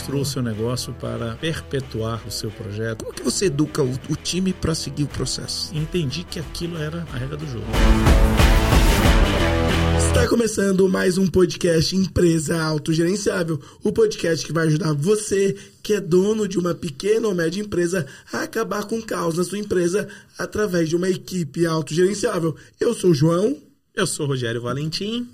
construa o seu negócio para perpetuar o seu projeto. Como que você educa o, o time para seguir o processo? Entendi que aquilo era a regra do jogo. Está começando mais um podcast Empresa Autogerenciável, o podcast que vai ajudar você, que é dono de uma pequena ou média empresa, a acabar com o caos na sua empresa através de uma equipe autogerenciável. Eu sou o João. Eu sou o Rogério Valentim.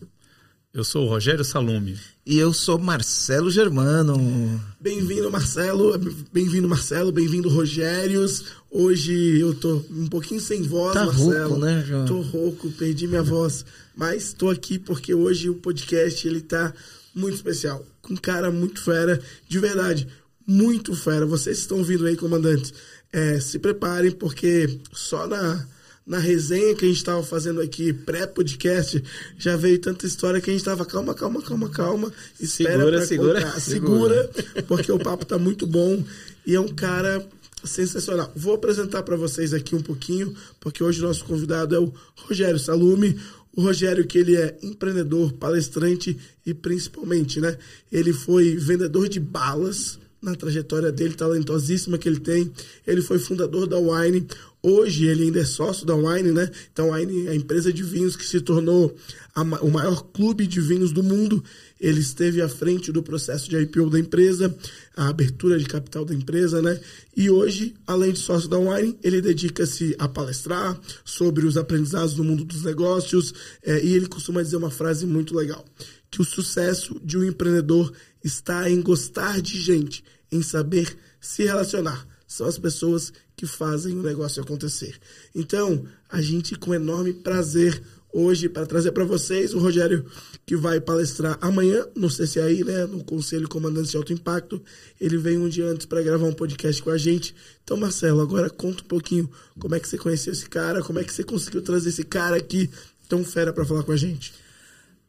Eu sou o Rogério Salume. E eu sou Marcelo Germano. Bem-vindo, Marcelo. Bem-vindo, Marcelo. Bem-vindo, Rogérios. Hoje eu tô um pouquinho sem voz, tá Marcelo. Rouco, né, João? Tô rouco, perdi minha voz. Mas tô aqui porque hoje o podcast ele tá muito especial. Com um cara muito fera, de verdade, muito fera. Vocês estão vindo aí, comandantes. É, se preparem, porque só na na resenha que a gente estava fazendo aqui, pré-podcast, já veio tanta história que a gente estava calma, calma, calma, calma. Espera segura, segura, contar. segura, porque o papo tá muito bom e é um cara sensacional. Vou apresentar para vocês aqui um pouquinho, porque hoje o nosso convidado é o Rogério Salume. O Rogério, que ele é empreendedor, palestrante e principalmente, né? Ele foi vendedor de balas na trajetória dele, talentosíssima que ele tem. Ele foi fundador da Wine. Hoje ele ainda é sócio da Wine, né? Então a Wine é a empresa de vinhos que se tornou a, o maior clube de vinhos do mundo. Ele esteve à frente do processo de IPO da empresa, a abertura de capital da empresa, né? E hoje, além de sócio da Wine, ele dedica-se a palestrar sobre os aprendizados no mundo dos negócios. É, e ele costuma dizer uma frase muito legal: que o sucesso de um empreendedor está em gostar de gente, em saber se relacionar. São as pessoas que fazem o negócio acontecer. Então, a gente, com enorme prazer, hoje, para trazer para vocês o Rogério, que vai palestrar amanhã no CCAI, né, no Conselho Comandante de Alto Impacto. Ele veio um dia antes para gravar um podcast com a gente. Então, Marcelo, agora conta um pouquinho como é que você conheceu esse cara, como é que você conseguiu trazer esse cara aqui tão fera para falar com a gente.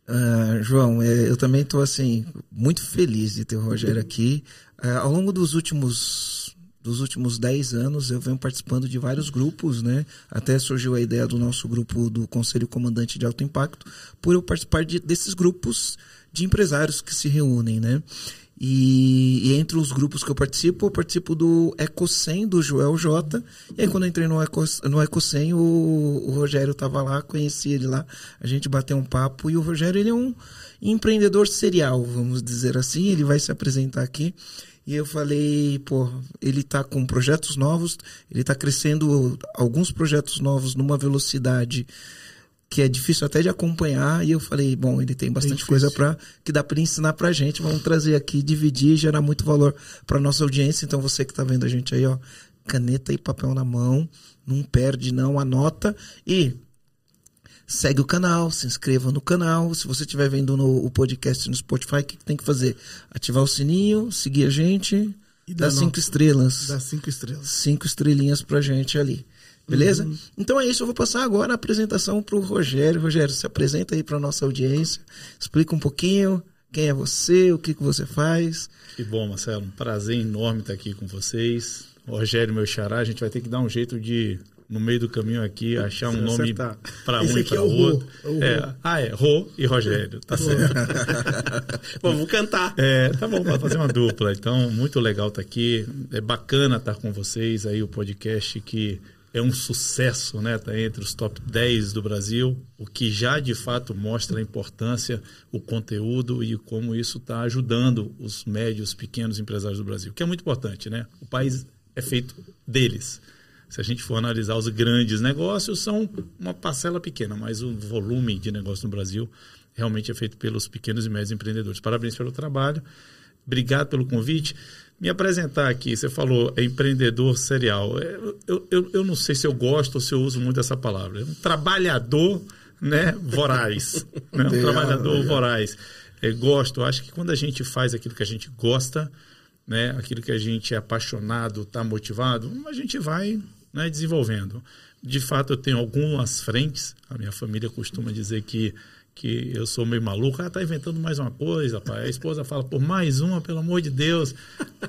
Uh, João, é, eu também estou assim muito feliz de ter o Rogério aqui. Uh, ao longo dos últimos dos últimos 10 anos eu venho participando de vários grupos, né? Até surgiu a ideia do nosso grupo do Conselho Comandante de Alto Impacto, por eu participar de, desses grupos de empresários que se reúnem, né? E, e, entre os grupos que eu participo, eu participo do Ecocem, do Joel J. E aí, quando eu entrei no, Eco, o, o Rogério estava lá, conheci ele lá, a gente bateu um papo. E o Rogério, ele é um empreendedor serial, vamos dizer assim. Ele vai se apresentar aqui. E eu falei, pô, ele está com projetos novos, ele está crescendo alguns projetos novos numa velocidade que é difícil até de acompanhar. E eu falei, bom, ele tem bastante coisa para que dá para ensinar para a gente. Vamos trazer aqui, dividir e gerar muito valor para nossa audiência. Então você que está vendo a gente aí, ó, caneta e papel na mão, não perde, não anota e segue o canal, se inscreva no canal. Se você estiver vendo no, o podcast no Spotify, o que, que tem que fazer? Ativar o sininho, seguir a gente e dar cinco estrelas. Dá cinco estrelas. Cinco estrelinhas pra gente ali. Beleza? Uhum. Então é isso, eu vou passar agora a apresentação pro Rogério. Rogério, se apresenta aí pra nossa audiência. Explica um pouquinho quem é você, o que, que você faz. Que bom, Marcelo. Um prazer enorme estar aqui com vocês. Rogério, meu xará, a gente vai ter que dar um jeito de no meio do caminho aqui, achar um nome para um e para é o outro. Rô, é, é ah, é, Rô e Rogério, tá certo. bom, vamos cantar. É, tá bom, vamos fazer uma dupla. Então, muito legal estar tá aqui. É bacana estar tá com vocês aí, o podcast que é um sucesso, né? Tá entre os top 10 do Brasil, o que já de fato mostra a importância, o conteúdo e como isso está ajudando os médios, pequenos empresários do Brasil, que é muito importante, né? O país é feito deles. Se a gente for analisar os grandes negócios, são uma parcela pequena, mas o volume de negócio no Brasil realmente é feito pelos pequenos e médios empreendedores. Parabéns pelo trabalho. Obrigado pelo convite. Me apresentar aqui, você falou é empreendedor serial. É, eu, eu, eu não sei se eu gosto ou se eu uso muito essa palavra. É um trabalhador né, voraz. né? Um trabalhador voraz. É, gosto, acho que quando a gente faz aquilo que a gente gosta, né, aquilo que a gente é apaixonado, está motivado, a gente vai né, desenvolvendo. De fato, eu tenho algumas frentes. A minha família costuma dizer que, que eu sou meio maluco. Ah, tá inventando mais uma coisa, pai. A esposa fala, por mais uma, pelo amor de Deus.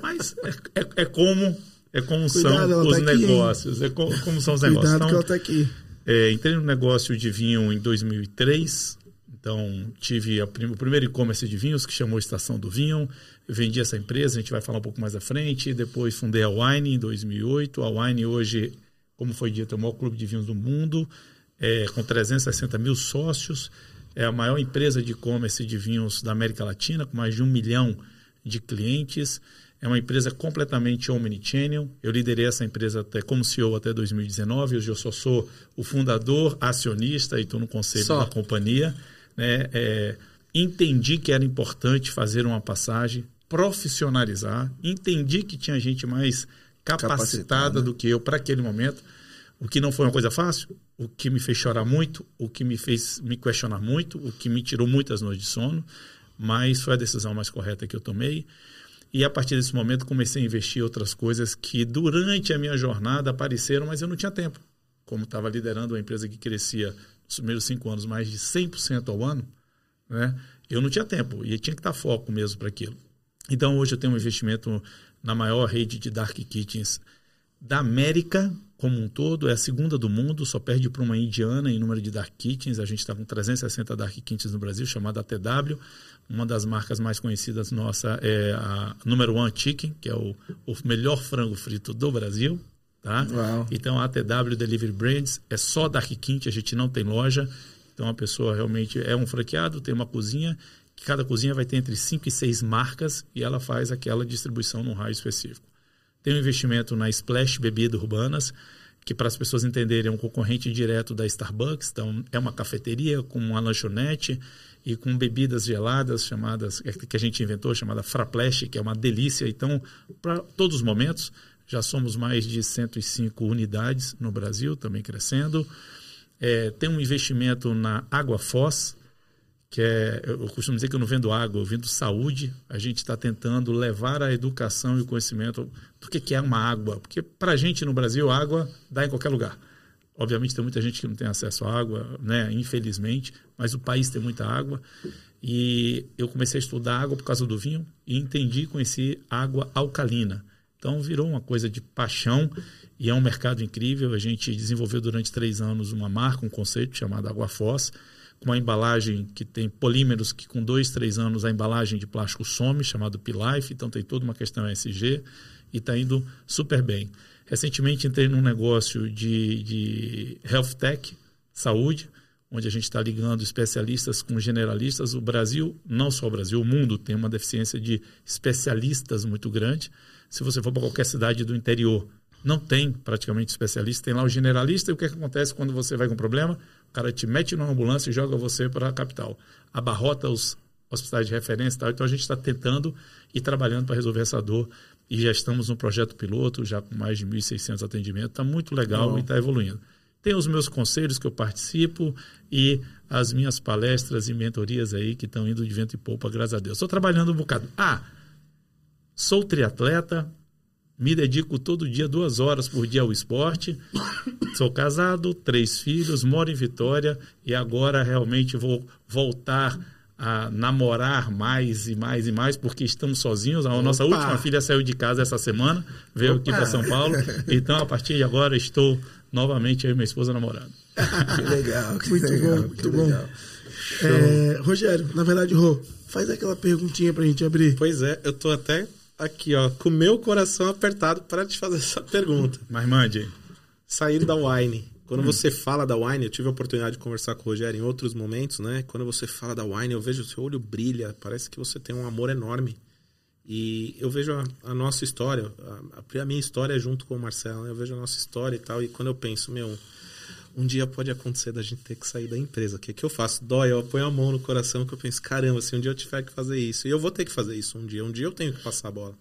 Mas é, é, é como é como Cuidado, são os tá negócios. é como, como, são os Cuidado negócios. Então, que ela tá aqui. É, entrei no negócio de vinho em 2003. Então, tive prim o primeiro e-commerce de vinhos, que chamou Estação do Vinho. Vendi essa empresa, a gente vai falar um pouco mais à frente. Depois fundei a Wine em 2008. A Wine hoje, como foi dito, é o maior clube de vinhos do mundo, é, com 360 mil sócios. É a maior empresa de e-commerce de vinhos da América Latina, com mais de um milhão de clientes. É uma empresa completamente omnichannel. Eu liderei essa empresa até como CEO até 2019. Hoje eu só sou o fundador, acionista e estou no conselho só. da companhia. Né? É, entendi que era importante fazer uma passagem, profissionalizar. Entendi que tinha gente mais capacitada, capacitada. do que eu para aquele momento. O que não foi uma coisa fácil, o que me fez chorar muito, o que me fez me questionar muito, o que me tirou muitas noites de sono, mas foi a decisão mais correta que eu tomei. E a partir desse momento comecei a investir em outras coisas que durante a minha jornada apareceram, mas eu não tinha tempo. Como estava liderando uma empresa que crescia nos primeiros cinco anos mais de 100% ao ano, né? eu não tinha tempo e tinha que estar foco mesmo para aquilo. Então hoje eu tenho um investimento na maior rede de dark kitchens da América como um todo, é a segunda do mundo, só perde para uma indiana em número de dark kitchens. A gente está com 360 dark kitchens no Brasil, chamada ATW. Uma das marcas mais conhecidas nossa é a Number One Chicken, que é o, o melhor frango frito do Brasil. Tá? Uau. Então a ATW Delivery Brands é só dark kitchen, a gente não tem loja. Então a pessoa realmente é um franqueado, tem uma cozinha, cada cozinha vai ter entre 5 e 6 marcas e ela faz aquela distribuição num raio específico. Tem um investimento na Splash Bebidas Urbanas, que para as pessoas entenderem é um concorrente direto da Starbucks. Então, é uma cafeteria com uma lanchonete e com bebidas geladas chamadas que a gente inventou, chamada Fraplash, que é uma delícia. Então, para todos os momentos, já somos mais de 105 unidades no Brasil, também crescendo. É, tem um investimento na Água Foz, que é, eu costumo dizer que eu não vendo água, eu vendo saúde. A gente está tentando levar a educação e o conhecimento do que, que é uma água. Porque para a gente no Brasil, água dá em qualquer lugar. Obviamente tem muita gente que não tem acesso à água, né? infelizmente, mas o país tem muita água. E eu comecei a estudar água por causa do vinho e entendi, conheci água alcalina. Então virou uma coisa de paixão e é um mercado incrível. A gente desenvolveu durante três anos uma marca, um conceito chamado Água Foz uma embalagem que tem polímeros que com dois, três anos a embalagem de plástico some, chamado P-Life, então tem toda uma questão ESG e está indo super bem. Recentemente entrei num negócio de, de health tech, saúde, onde a gente está ligando especialistas com generalistas. O Brasil, não só o Brasil, o mundo tem uma deficiência de especialistas muito grande. Se você for para qualquer cidade do interior, não tem praticamente especialista, tem lá o generalista. E o que, é que acontece quando você vai com problema? O cara te mete numa ambulância e joga você para a capital. Abarrota os hospitais de referência e tal. Então a gente está tentando e trabalhando para resolver essa dor. E já estamos no projeto piloto, já com mais de 1.600 atendimentos. Está muito legal e está evoluindo. Tem os meus conselhos que eu participo e as minhas palestras e mentorias aí que estão indo de vento e polpa, graças a Deus. Estou trabalhando um bocado. Ah, sou triatleta, me dedico todo dia, duas horas por dia ao esporte. Sou casado, três filhos, moro em Vitória e agora realmente vou voltar a namorar mais e mais e mais, porque estamos sozinhos. A nossa Opa. última filha saiu de casa essa semana, veio Opa. aqui para São Paulo. Então, a partir de agora, estou novamente eu e minha esposa namorando. Que legal, que muito legal, bom, muito bom. É, Rogério, na verdade, Rô, faz aquela perguntinha para a gente abrir. Pois é, eu estou até aqui, ó, com o meu coração apertado para te fazer essa pergunta. Mas mande. Sair da Wine. Quando hum. você fala da Wine, eu tive a oportunidade de conversar com o Rogério em outros momentos, né? Quando você fala da Wine, eu vejo o seu olho brilha, parece que você tem um amor enorme. E eu vejo a, a nossa história, a, a, minha história é junto com o Marcelo, né? eu vejo a nossa história e tal, e quando eu penso, meu, um dia pode acontecer da gente ter que sair da empresa. O que, é que eu faço? Dói, eu ponho a mão no coração que eu penso, caramba, se um dia eu tiver que fazer isso, e eu vou ter que fazer isso um dia, um dia eu tenho que passar a bola.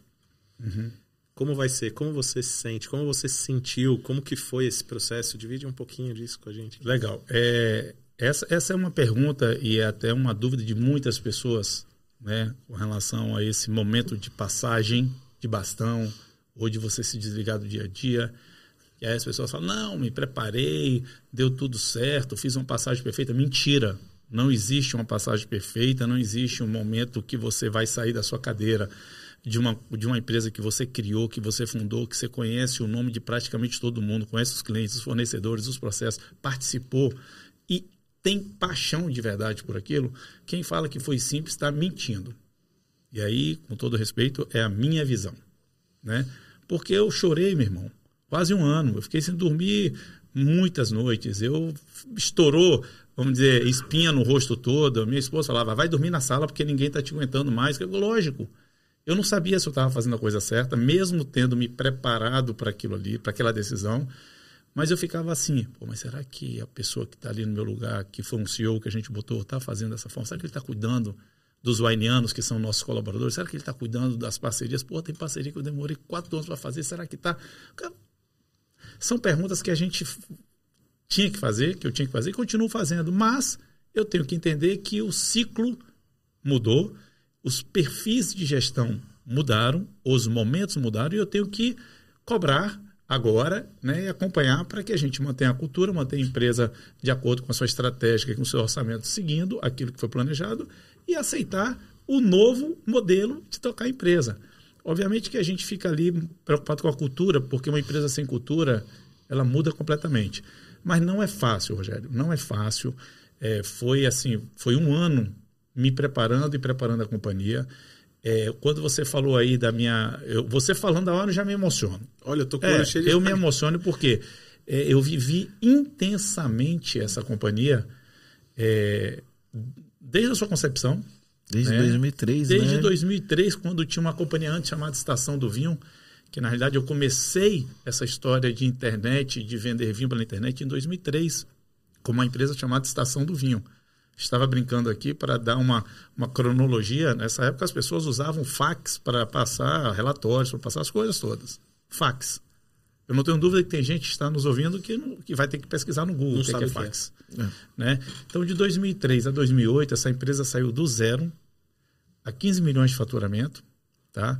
Uhum. Como vai ser? Como você se sente? Como você se sentiu? Como que foi esse processo? Divide um pouquinho disso com a gente. Legal. É, essa, essa é uma pergunta e é até uma dúvida de muitas pessoas né, com relação a esse momento de passagem de bastão ou de você se desligar do dia a dia. E aí as pessoas falam: não, me preparei, deu tudo certo, fiz uma passagem perfeita. Mentira. Não existe uma passagem perfeita, não existe um momento que você vai sair da sua cadeira de uma, de uma empresa que você criou, que você fundou, que você conhece o nome de praticamente todo mundo, conhece os clientes, os fornecedores, os processos, participou e tem paixão de verdade por aquilo, quem fala que foi simples está mentindo. E aí, com todo respeito, é a minha visão. Né? Porque eu chorei, meu irmão, quase um ano. Eu fiquei sem dormir muitas noites. Eu estourou, vamos dizer, espinha no rosto todo. Minha esposa falava, vai dormir na sala porque ninguém está te aguentando mais. Lógico. Eu não sabia se eu estava fazendo a coisa certa, mesmo tendo me preparado para aquilo ali, para aquela decisão. Mas eu ficava assim, pô, mas será que a pessoa que está ali no meu lugar, que foi um CEO que a gente botou, está fazendo dessa forma? Será que ele está cuidando dos wainianos, que são nossos colaboradores? Será que ele está cuidando das parcerias? Pô, tem parceria que eu demorei quatro anos para fazer, será que está? São perguntas que a gente tinha que fazer, que eu tinha que fazer e continuo fazendo, mas eu tenho que entender que o ciclo mudou, os perfis de gestão mudaram, os momentos mudaram e eu tenho que cobrar agora né, e acompanhar para que a gente mantenha a cultura, mantenha a empresa de acordo com a sua estratégia, com o seu orçamento, seguindo aquilo que foi planejado e aceitar o novo modelo de tocar a empresa. Obviamente que a gente fica ali preocupado com a cultura, porque uma empresa sem cultura, ela muda completamente. Mas não é fácil, Rogério, não é fácil. É, foi assim, foi um ano me preparando e preparando a companhia. É, quando você falou aí da minha. Eu, você falando da hora, eu já me emociono. Olha, eu tô com é, cheio de... Eu me emociono porque é, eu vivi intensamente essa companhia é, desde a sua concepção. Desde né? 2003, Desde né? 2003, quando tinha uma companhia antes chamada Estação do Vinho, que na realidade eu comecei essa história de internet, de vender vinho pela internet em 2003, com uma empresa chamada Estação do Vinho estava brincando aqui para dar uma, uma cronologia. Nessa época as pessoas usavam fax para passar relatórios, para passar as coisas todas. Fax. Eu não tenho dúvida que tem gente que está nos ouvindo que, não, que vai ter que pesquisar no Google o que, é, que é fax. É. Né? Então, de 2003 a 2008, essa empresa saiu do zero a 15 milhões de faturamento. Tá?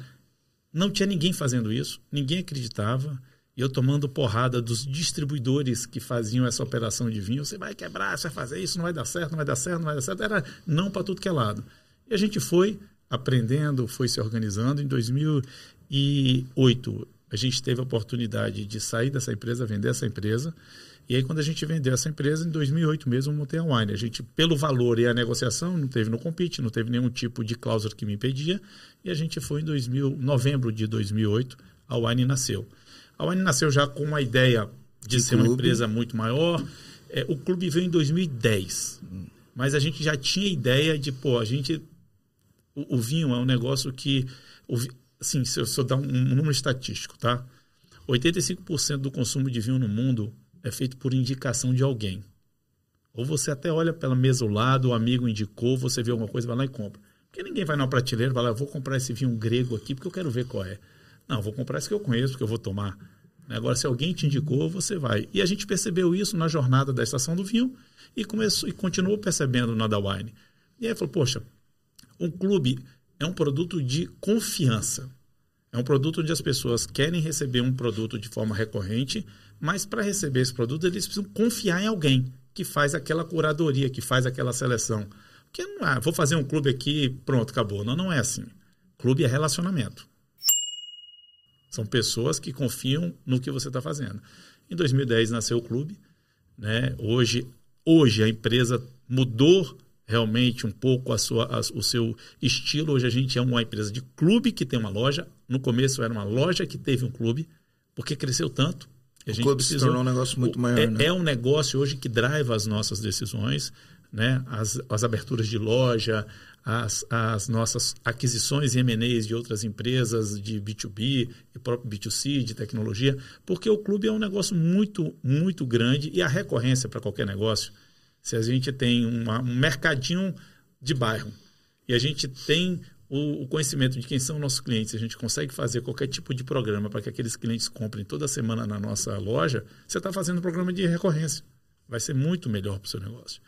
Não tinha ninguém fazendo isso, ninguém acreditava e eu tomando porrada dos distribuidores que faziam essa operação de vinho, você vai quebrar, você vai fazer isso, não vai dar certo, não vai dar certo, não vai dar certo, era não para tudo que é lado. E a gente foi aprendendo, foi se organizando. Em 2008, a gente teve a oportunidade de sair dessa empresa, vender essa empresa. E aí, quando a gente vendeu essa empresa, em 2008 mesmo, montei a Wine. A gente, pelo valor e a negociação, não teve no compete, não teve nenhum tipo de cláusula que me impedia. E a gente foi em 2000, novembro de 2008, a Wine nasceu. A Wine nasceu já com uma ideia de, de ser clube. uma empresa muito maior. É, o clube veio em 2010. Mas a gente já tinha ideia de, pô, a gente. O, o vinho é um negócio que. O, assim, se eu, eu dar um, um número estatístico, tá? 85% do consumo de vinho no mundo é feito por indicação de alguém. Ou você até olha pela mesa ao lado, o amigo indicou, você vê alguma coisa, vai lá e compra. Porque ninguém vai na prateleira e vai lá, vou comprar esse vinho grego aqui porque eu quero ver qual é. Não, vou comprar esse que eu conheço, porque eu vou tomar. Agora, se alguém te indicou, você vai. E a gente percebeu isso na jornada da estação do vinho e, começou, e continuou percebendo na da Wine. E aí falou, poxa, um clube é um produto de confiança. É um produto onde as pessoas querem receber um produto de forma recorrente, mas para receber esse produto eles precisam confiar em alguém que faz aquela curadoria, que faz aquela seleção. Porque não é, vou fazer um clube aqui, pronto, acabou. Não, não é assim. Clube é relacionamento. São pessoas que confiam no que você está fazendo. Em 2010 nasceu o clube. Né? Hoje, hoje a empresa mudou realmente um pouco a sua, a, o seu estilo. Hoje a gente é uma empresa de clube que tem uma loja. No começo era uma loja que teve um clube, porque cresceu tanto. A o clube precisou, se tornou um negócio muito maior. É, né? é um negócio hoje que drive as nossas decisões, né? as, as aberturas de loja, as, as nossas aquisições e M&As de outras empresas de B2B e próprio B2C, de tecnologia, porque o clube é um negócio muito, muito grande e a recorrência para qualquer negócio, se a gente tem uma, um mercadinho de bairro e a gente tem o, o, conhecimento de quem são nossos clientes, a gente consegue fazer qualquer tipo de programa para que aqueles clientes comprem toda semana na nossa loja, você está fazendo um programa de recorrência. Vai ser muito melhor para o seu negócio.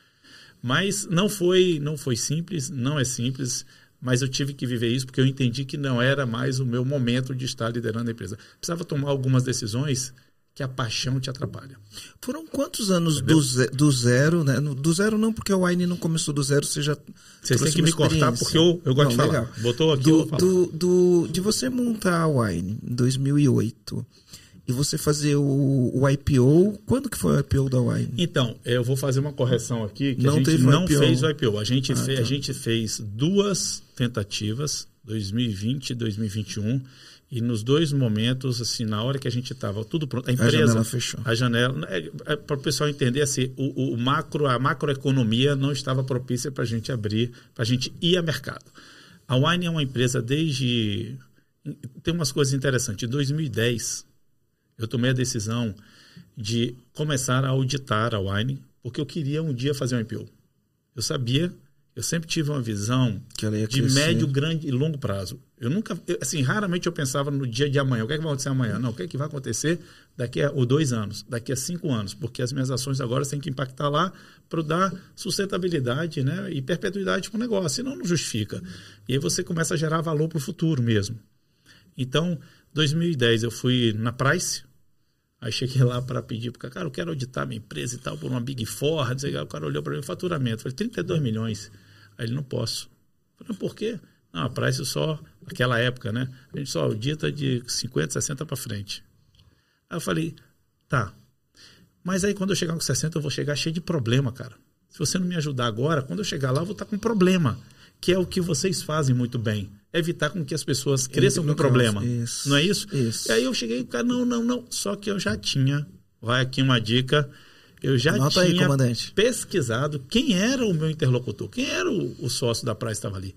Mas não foi, não foi simples, não é simples, mas eu tive que viver isso porque eu entendi que não era mais o meu momento de estar liderando a empresa. Precisava tomar algumas decisões que a paixão te atrapalha. Foram quantos anos do, do, zero, né? Do zero não, porque o Wine não começou do zero, você já Vocês têm que me cortar porque eu, eu gosto não, de falar. Legal. Botou aqui, do, do, do, De você montar a Wine em 2008 e você fazer o, o IPO. Quando que foi o IPO da Wine? Então, eu vou fazer uma correção aqui, que Não a gente o não IPO. fez o IPO. A gente, Ah, fe- tá. a gente fez duas tentativas, 2020 e 2021, e nos dois momentos, assim, na hora que a gente estava tudo pronto, a empresa... janela fechou. A janela, é, para o pessoal entender, assim, o, o macro, a macroeconomia não estava propícia para a gente abrir, para a gente ir a mercado. A Wine é uma empresa desde... Tem umas coisas interessantes. Em 2010, eu tomei a decisão de começar a auditar a Wine, porque eu queria um dia fazer um IPO. Eu sabia, eu sempre tive uma visão de crescer. médio, grande e longo prazo. Eu nunca, assim, raramente eu pensava no dia de amanhã. O que, é que vai acontecer amanhã? Não, o que, é que vai acontecer daqui a ou dois anos, daqui a cinco anos? Porque as minhas ações agora têm que impactar lá para dar sustentabilidade né, e perpetuidade para o negócio, senão não justifica. E aí você começa a gerar valor para o futuro mesmo. Então, 2010 eu fui na Price, aí cheguei lá para pedir, porque, cara, eu quero auditar minha empresa e tal, por uma Big Four, que. o cara olhou para mim, faturamento, falei, 32 milhões. Aí ele, não posso. Eu falei, por quê? Não, a Price só, naquela época, né, a gente só audita de 50, 60 para frente. Aí eu falei, tá, mas aí quando eu chegar com 60 eu vou chegar cheio de problema, cara. Se você não me ajudar agora, quando eu chegar lá eu vou estar com problema, que é o que vocês fazem muito bem. Evitar com que as pessoas cresçam com problema. isso. Não é isso? Isso. E aí eu cheguei, cara, não, não, não. Só que eu já tinha, vai aqui uma dica, eu já Anota aí, tinha comandante. pesquisado quem era o meu interlocutor, quem era o, o sócio da praia que estava ali.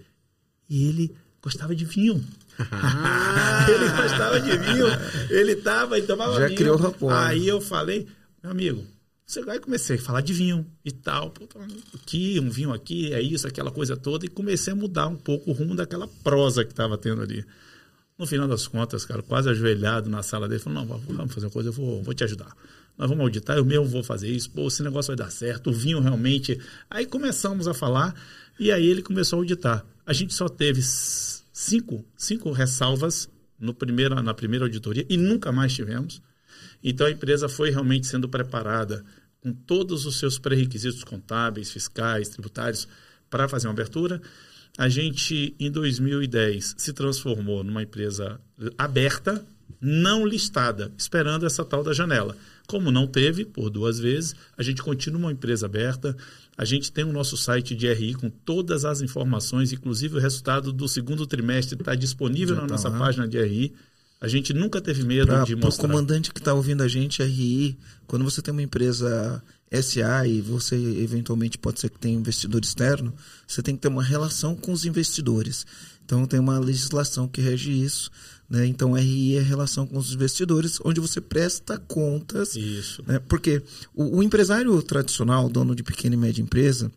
E ele gostava de vinho. ele gostava de vinho. Ele tava e tomava Já vinho. criou rapport. Aí eu falei, meu amigo, você vai comecei a falar de vinho e tal. Tô Aqui, um vinho aqui, é isso, aquela coisa toda. E comecei a mudar um pouco o rumo daquela prosa que estava tendo ali. No final das contas, cara, quase ajoelhado na sala dele, falou, não, vamos fazer uma coisa, eu vou, vou te ajudar. Nós vamos auditar, eu mesmo vou fazer isso, pô, esse negócio vai dar certo, o vinho realmente... Aí começamos a falar, e aí ele começou a auditar. A gente só teve cinco, cinco ressalvas no primeiro, na primeira auditoria, e nunca mais tivemos. Então a empresa foi realmente sendo preparada com todos os seus pré-requisitos contábeis, fiscais, tributários para fazer uma abertura. A gente, em 2010, se transformou numa empresa aberta, não listada, esperando essa tal da janela. Como não teve, por duas vezes, a gente continua uma empresa aberta. A gente tem o nosso site de RI com todas as informações, inclusive o resultado do segundo trimestre está disponível Já na tá nossa lá. página de RI. A gente nunca teve medo Para de o mostrar. comandante que está ouvindo a gente, RI, quando você tem uma empresa SA e você eventualmente pode ser que tenha investidor externo, você tem que ter uma relação com os investidores. Então tem uma legislação que rege isso. Né? Então RI é relação com os investidores, onde você presta contas. Isso. né? Porque o, o empresário tradicional, dono de pequena e média empresa,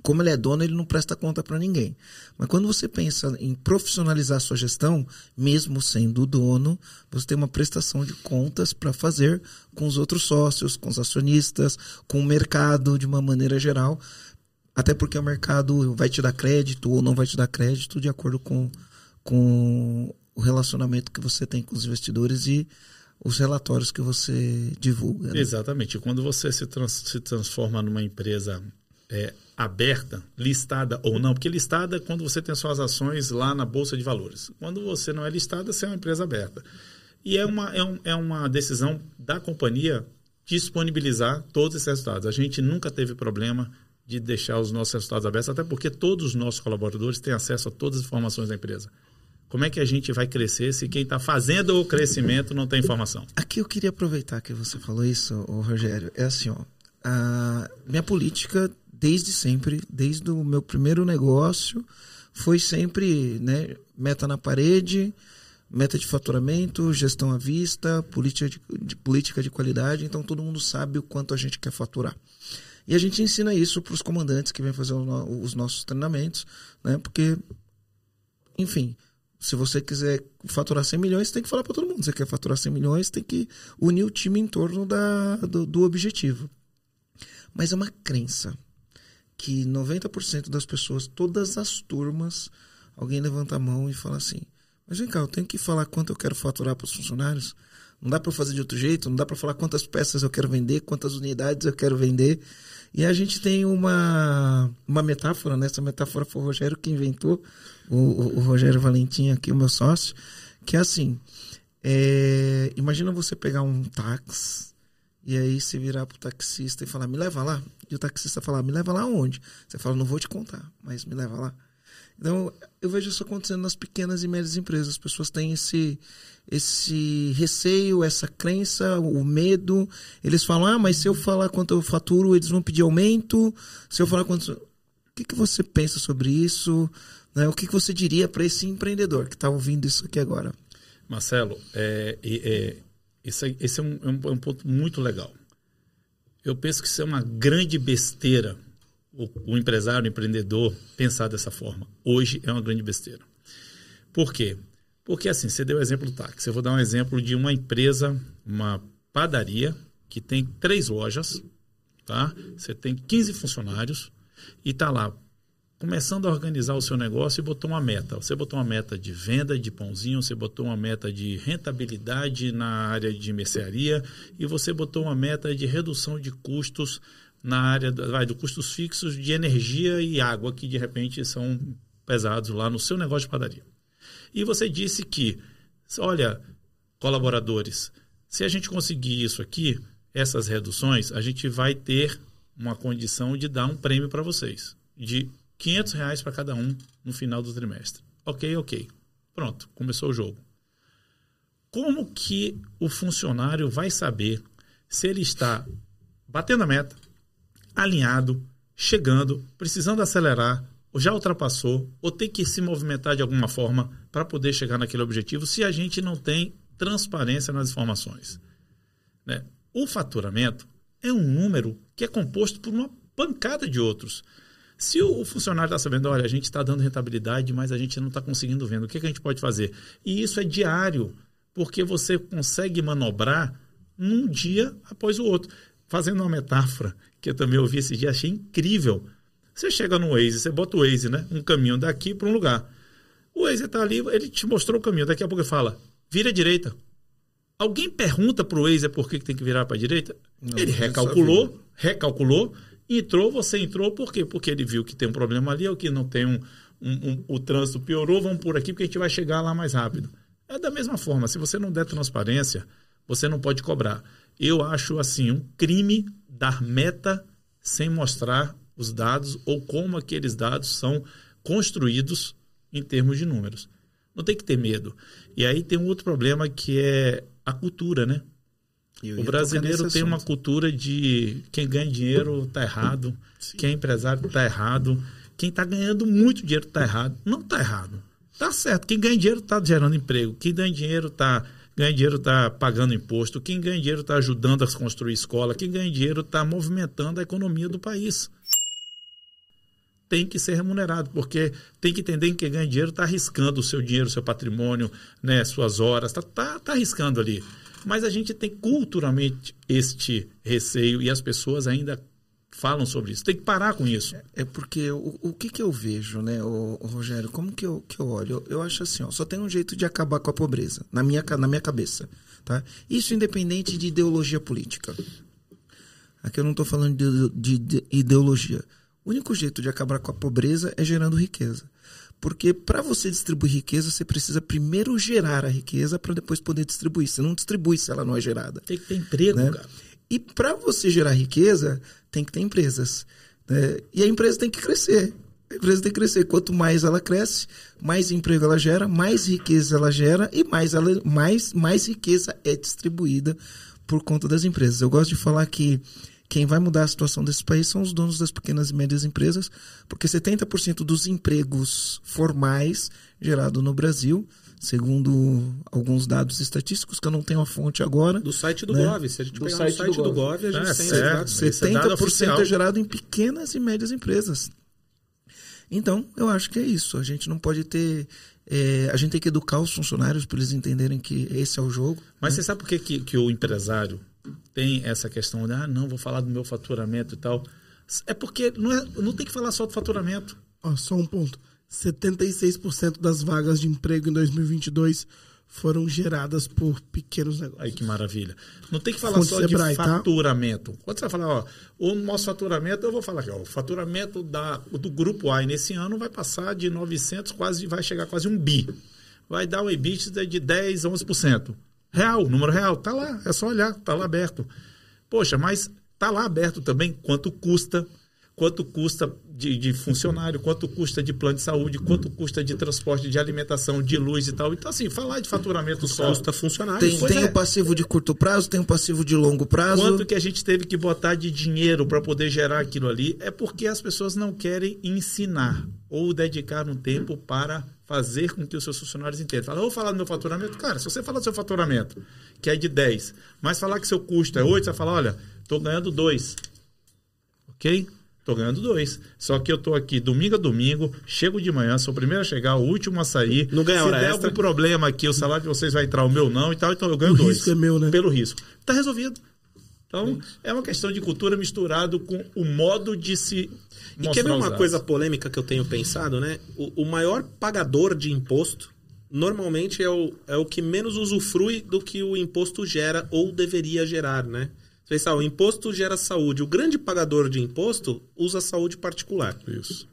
como ele é dono, ele não presta conta para ninguém. Mas quando você pensa em profissionalizar a sua gestão, mesmo sendo dono, você tem uma prestação de contas para fazer com os outros sócios, com os acionistas, com o mercado de uma maneira geral. Até porque o mercado vai te dar crédito ou não vai te dar crédito de acordo com, com o relacionamento que você tem com os investidores e os relatórios que você divulga. né? Exatamente. Quando você se, trans- se transforma numa empresa é, aberta, listada ou não, porque listada é quando você tem suas ações lá na Bolsa de Valores. Quando você não é listada, você é uma empresa aberta. E é uma, é, um- é uma decisão da companhia disponibilizar todos esses resultados. A gente nunca teve problema de deixar os nossos resultados abertos, até porque todos os nossos colaboradores têm acesso a todas as informações da empresa. Como é que a gente vai crescer se quem está fazendo o crescimento não tem informação? Aqui eu queria aproveitar que você falou isso, Rogério. É assim, ó. A minha política, desde sempre, desde o meu primeiro negócio, foi sempre né, meta na parede, meta de faturamento, gestão à vista, política de, de- política de qualidade. Então todo mundo sabe o quanto a gente quer faturar. E a gente ensina isso para os comandantes que vêm fazer os nossos treinamentos, né? Porque, enfim, se você quiser faturar 100 milhões, tem que falar para todo mundo. Você quer faturar 100 milhões, tem que unir o time em torno da, do, do objetivo. Mas é uma crença que 90% das pessoas, todas as turmas, alguém levanta a mão e fala assim: Mas vem cá, eu tenho que falar quanto eu quero faturar para os funcionários? Não dá para fazer de outro jeito? Não dá para falar quantas peças eu quero vender, quantas unidades eu quero vender? E a gente tem uma, uma metáfora, né? Essa metáfora foi o Rogério que inventou, o, o- Rogério Valentim aqui, o meu sócio, que é assim, É, imagina você pegar um táxi e aí você virar pro taxista e falar, me leva lá. E o taxista falar, me leva lá onde? Você fala, não vou te contar, mas me leva lá. Então, eu vejo isso acontecendo nas pequenas e médias empresas. As pessoas têm esse, esse receio, essa crença, o medo. Eles falam, ah, mas se eu falar quanto eu faturo, eles vão pedir aumento. Se eu falar quanto. O que, que você pensa sobre isso? Né? O que, que você diria para esse empreendedor que está ouvindo isso aqui agora? Marcelo, é, é, esse, esse é, um, é um ponto muito legal. Eu penso que isso é uma grande besteira o, o, empresário, o empreendedor pensar dessa forma. Hoje é uma grande besteira. Por quê? Porque assim, você deu o exemplo do táxi. Eu vou dar um exemplo de uma empresa, uma padaria, que tem três lojas, tá? Você tem 15 funcionários e está lá começando a organizar o seu negócio e botou uma meta. Você botou uma meta de venda de pãozinho, você botou uma meta de rentabilidade na área de mercearia e você botou uma meta de redução de custos na área vai, do custos fixos de energia e água, que de repente são pesados lá no seu negócio de padaria. E você disse que, olha, colaboradores, se a gente conseguir isso aqui, essas reduções, a gente vai ter uma condição de dar um prêmio para vocês, de 500 reais para cada um no final do trimestre. Ok, ok. Pronto, começou o jogo. Como que o funcionário vai saber se ele está batendo a meta, alinhado, chegando, precisando acelerar, ou já ultrapassou, ou tem que se movimentar de alguma forma para poder chegar naquele objetivo, se a gente não tem transparência nas informações. Né? O faturamento é um número que é composto por uma pancada de outros. Se o funcionário está sabendo, olha, a gente está dando rentabilidade, mas a gente não está conseguindo vendo, o que, que a gente pode fazer? E isso é diário, porque você consegue manobrar num dia após o outro. Fazendo uma metáfora, que eu também ouvi esse dia, achei incrível. Você chega no Waze, você bota o Waze, né? Um caminho daqui para um lugar. O Waze está ali, ele te mostrou o caminho. Daqui a pouco ele fala, vira à direita. Alguém pergunta para o Waze por que, tem que virar para a direita? Não, ele recalculou, recalculou, entrou, você entrou, por quê? Porque ele viu que tem um problema ali, ou que não tem um, um, um, o trânsito piorou, vamos por aqui porque a gente vai chegar lá mais rápido. É da mesma forma, se você não der transparência, você não pode cobrar. Eu acho assim um crime dar meta sem mostrar os dados ou como aqueles dados são construídos em termos de números. Não tem que ter medo. E aí tem um outro problema que é a cultura, né? O brasileiro tem uma cultura de quem ganha dinheiro está errado, Sim. quem é empresário está errado, quem está ganhando muito dinheiro está errado. Não está errado. Está certo. Quem ganha dinheiro está gerando emprego. Quem ganha dinheiro está ganha dinheiro está pagando imposto, quem ganha dinheiro está ajudando a construir escola, quem ganha dinheiro está movimentando a economia do país. Tem que ser remunerado, porque tem que entender que quem ganha dinheiro está arriscando o seu dinheiro, o seu patrimônio, né, suas horas, está tá, tá arriscando ali. Mas a gente tem culturalmente este receio e as pessoas ainda falam sobre isso. Tem que parar com isso. É porque o, o que, que eu vejo, né, o, o, Rogério? Como que eu, que eu olho? Eu, eu acho assim, ó, só tem um jeito de acabar com a pobreza, na minha, na minha cabeça. Tá? Isso independente de ideologia política. Aqui eu não estou falando de, de, de ideologia. O único jeito de acabar com a pobreza é gerando riqueza. Porque para você distribuir riqueza, você precisa primeiro gerar a riqueza para depois poder distribuir. Você não distribui se ela não é gerada. Tem que ter emprego, né? cara. E para você gerar riqueza, tem que ter empresas. Né? E a empresa tem que crescer. A empresa tem que crescer. Quanto mais ela cresce, mais emprego ela gera, mais riqueza ela gera e mais, ela, mais, mais riqueza é distribuída por conta das empresas. Eu gosto de falar que quem vai mudar a situação desse país são os donos das pequenas e médias empresas, porque 70% dos empregos formais gerados no Brasil segundo alguns dados estatísticos, que eu não tenho a fonte agora. Do site do né? Gov. Se a gente do pegar site, site do, Gov, a gente é, tem certo. 70% é, é gerado em pequenas e médias empresas. Então, eu acho que é isso. A gente não pode ter. É, a gente tem que educar os funcionários para eles entenderem que esse é o jogo. Mas né? você sabe por que, que, que o empresário tem essa questão de, ah, não, vou falar do meu faturamento e tal. É porque não, é, não tem que falar só do faturamento. Oh, só um ponto. 76% das vagas de emprego em 2022 foram geradas por pequenos negócios. Aí que maravilha. Não tem que falar Fonte só de tá? faturamento. Tá? Quando você vai falar, ó, o nosso faturamento, eu vou falar aqui, ó, o faturamento da, do grupo A nesse ano vai passar de 900, quase vai chegar quase um bi. Vai dar um EBITDA de 10, 11%. Real, número real, tá lá, é só olhar, tá lá aberto. Poxa, mas tá lá aberto também quanto custa, quanto custa de, de, funcionário, quanto custa de plano de saúde, quanto custa de transporte, de alimentação, de luz e tal. Então, assim, falar de faturamento só. Custa funcionário. Tem, tem é. o passivo de curto prazo, tem o passivo de longo prazo. Quanto que a gente teve que botar de dinheiro para poder gerar aquilo ali é porque as pessoas não querem ensinar ou dedicar um tempo para fazer com que os seus funcionários entendam. Fala, eu vou falar do meu faturamento. Cara, se você falar do seu faturamento, que é de 10, mas falar que seu custo é 8, você vai falar, olha, estou ganhando 2. Ok? Estou ganhando dois. Só que eu estou aqui domingo a domingo, chego de manhã, sou o primeiro a chegar, o último a sair. Não ganha Se hora der extra. algum problema aqui, o salário de vocês vai entrar, o meu não e tal, então eu ganho O dois. risco é meu, né? Pelo risco. Está resolvido. Então, é uma questão de cultura misturado com o modo de se. E quer ver uma coisa polêmica que eu tenho pensado, né? O, o, maior pagador de imposto normalmente é o, é o que menos usufrui do que o imposto gera ou deveria gerar, né? Você pensa, o imposto gera saúde. O grande pagador de imposto usa saúde particular. Isso.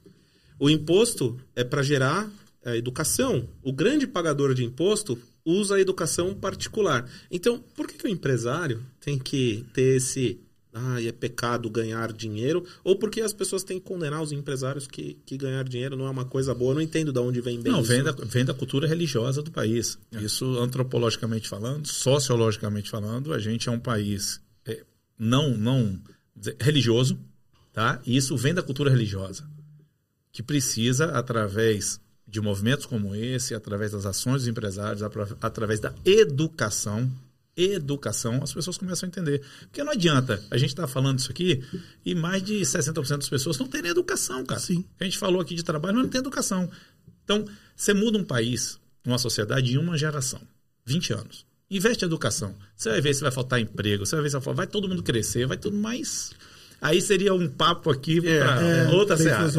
O imposto é para gerar a educação. O grande pagador de imposto usa a educação particular. Então, por que, que o empresário tem que ter esse. Ah, é pecado ganhar dinheiro, ou porque as pessoas têm que condenar os empresários que, que ganhar dinheiro não é uma coisa boa. Eu não entendo de onde vem bem Não, isso. vem da, vem da cultura religiosa do país. Isso antropologicamente falando, sociologicamente falando, a gente é um país é, não, não religioso, tá? E isso vem da cultura religiosa, que precisa, através de movimentos como esse, através das ações dos empresários, através da educação, educação, as pessoas começam a entender. Porque não adianta a gente estar tá falando isso aqui e mais de 60% das pessoas não têm educação, cara. Sim. A gente falou aqui de trabalho, mas não tem educação. Então, você muda um país, uma sociedade em uma geração, 20 anos. Investe em educação. Você vai ver se vai faltar emprego, você vai ver se vai, faltar, vai todo mundo crescer, vai tudo mais. Aí seria um papo aqui para é, outra seara.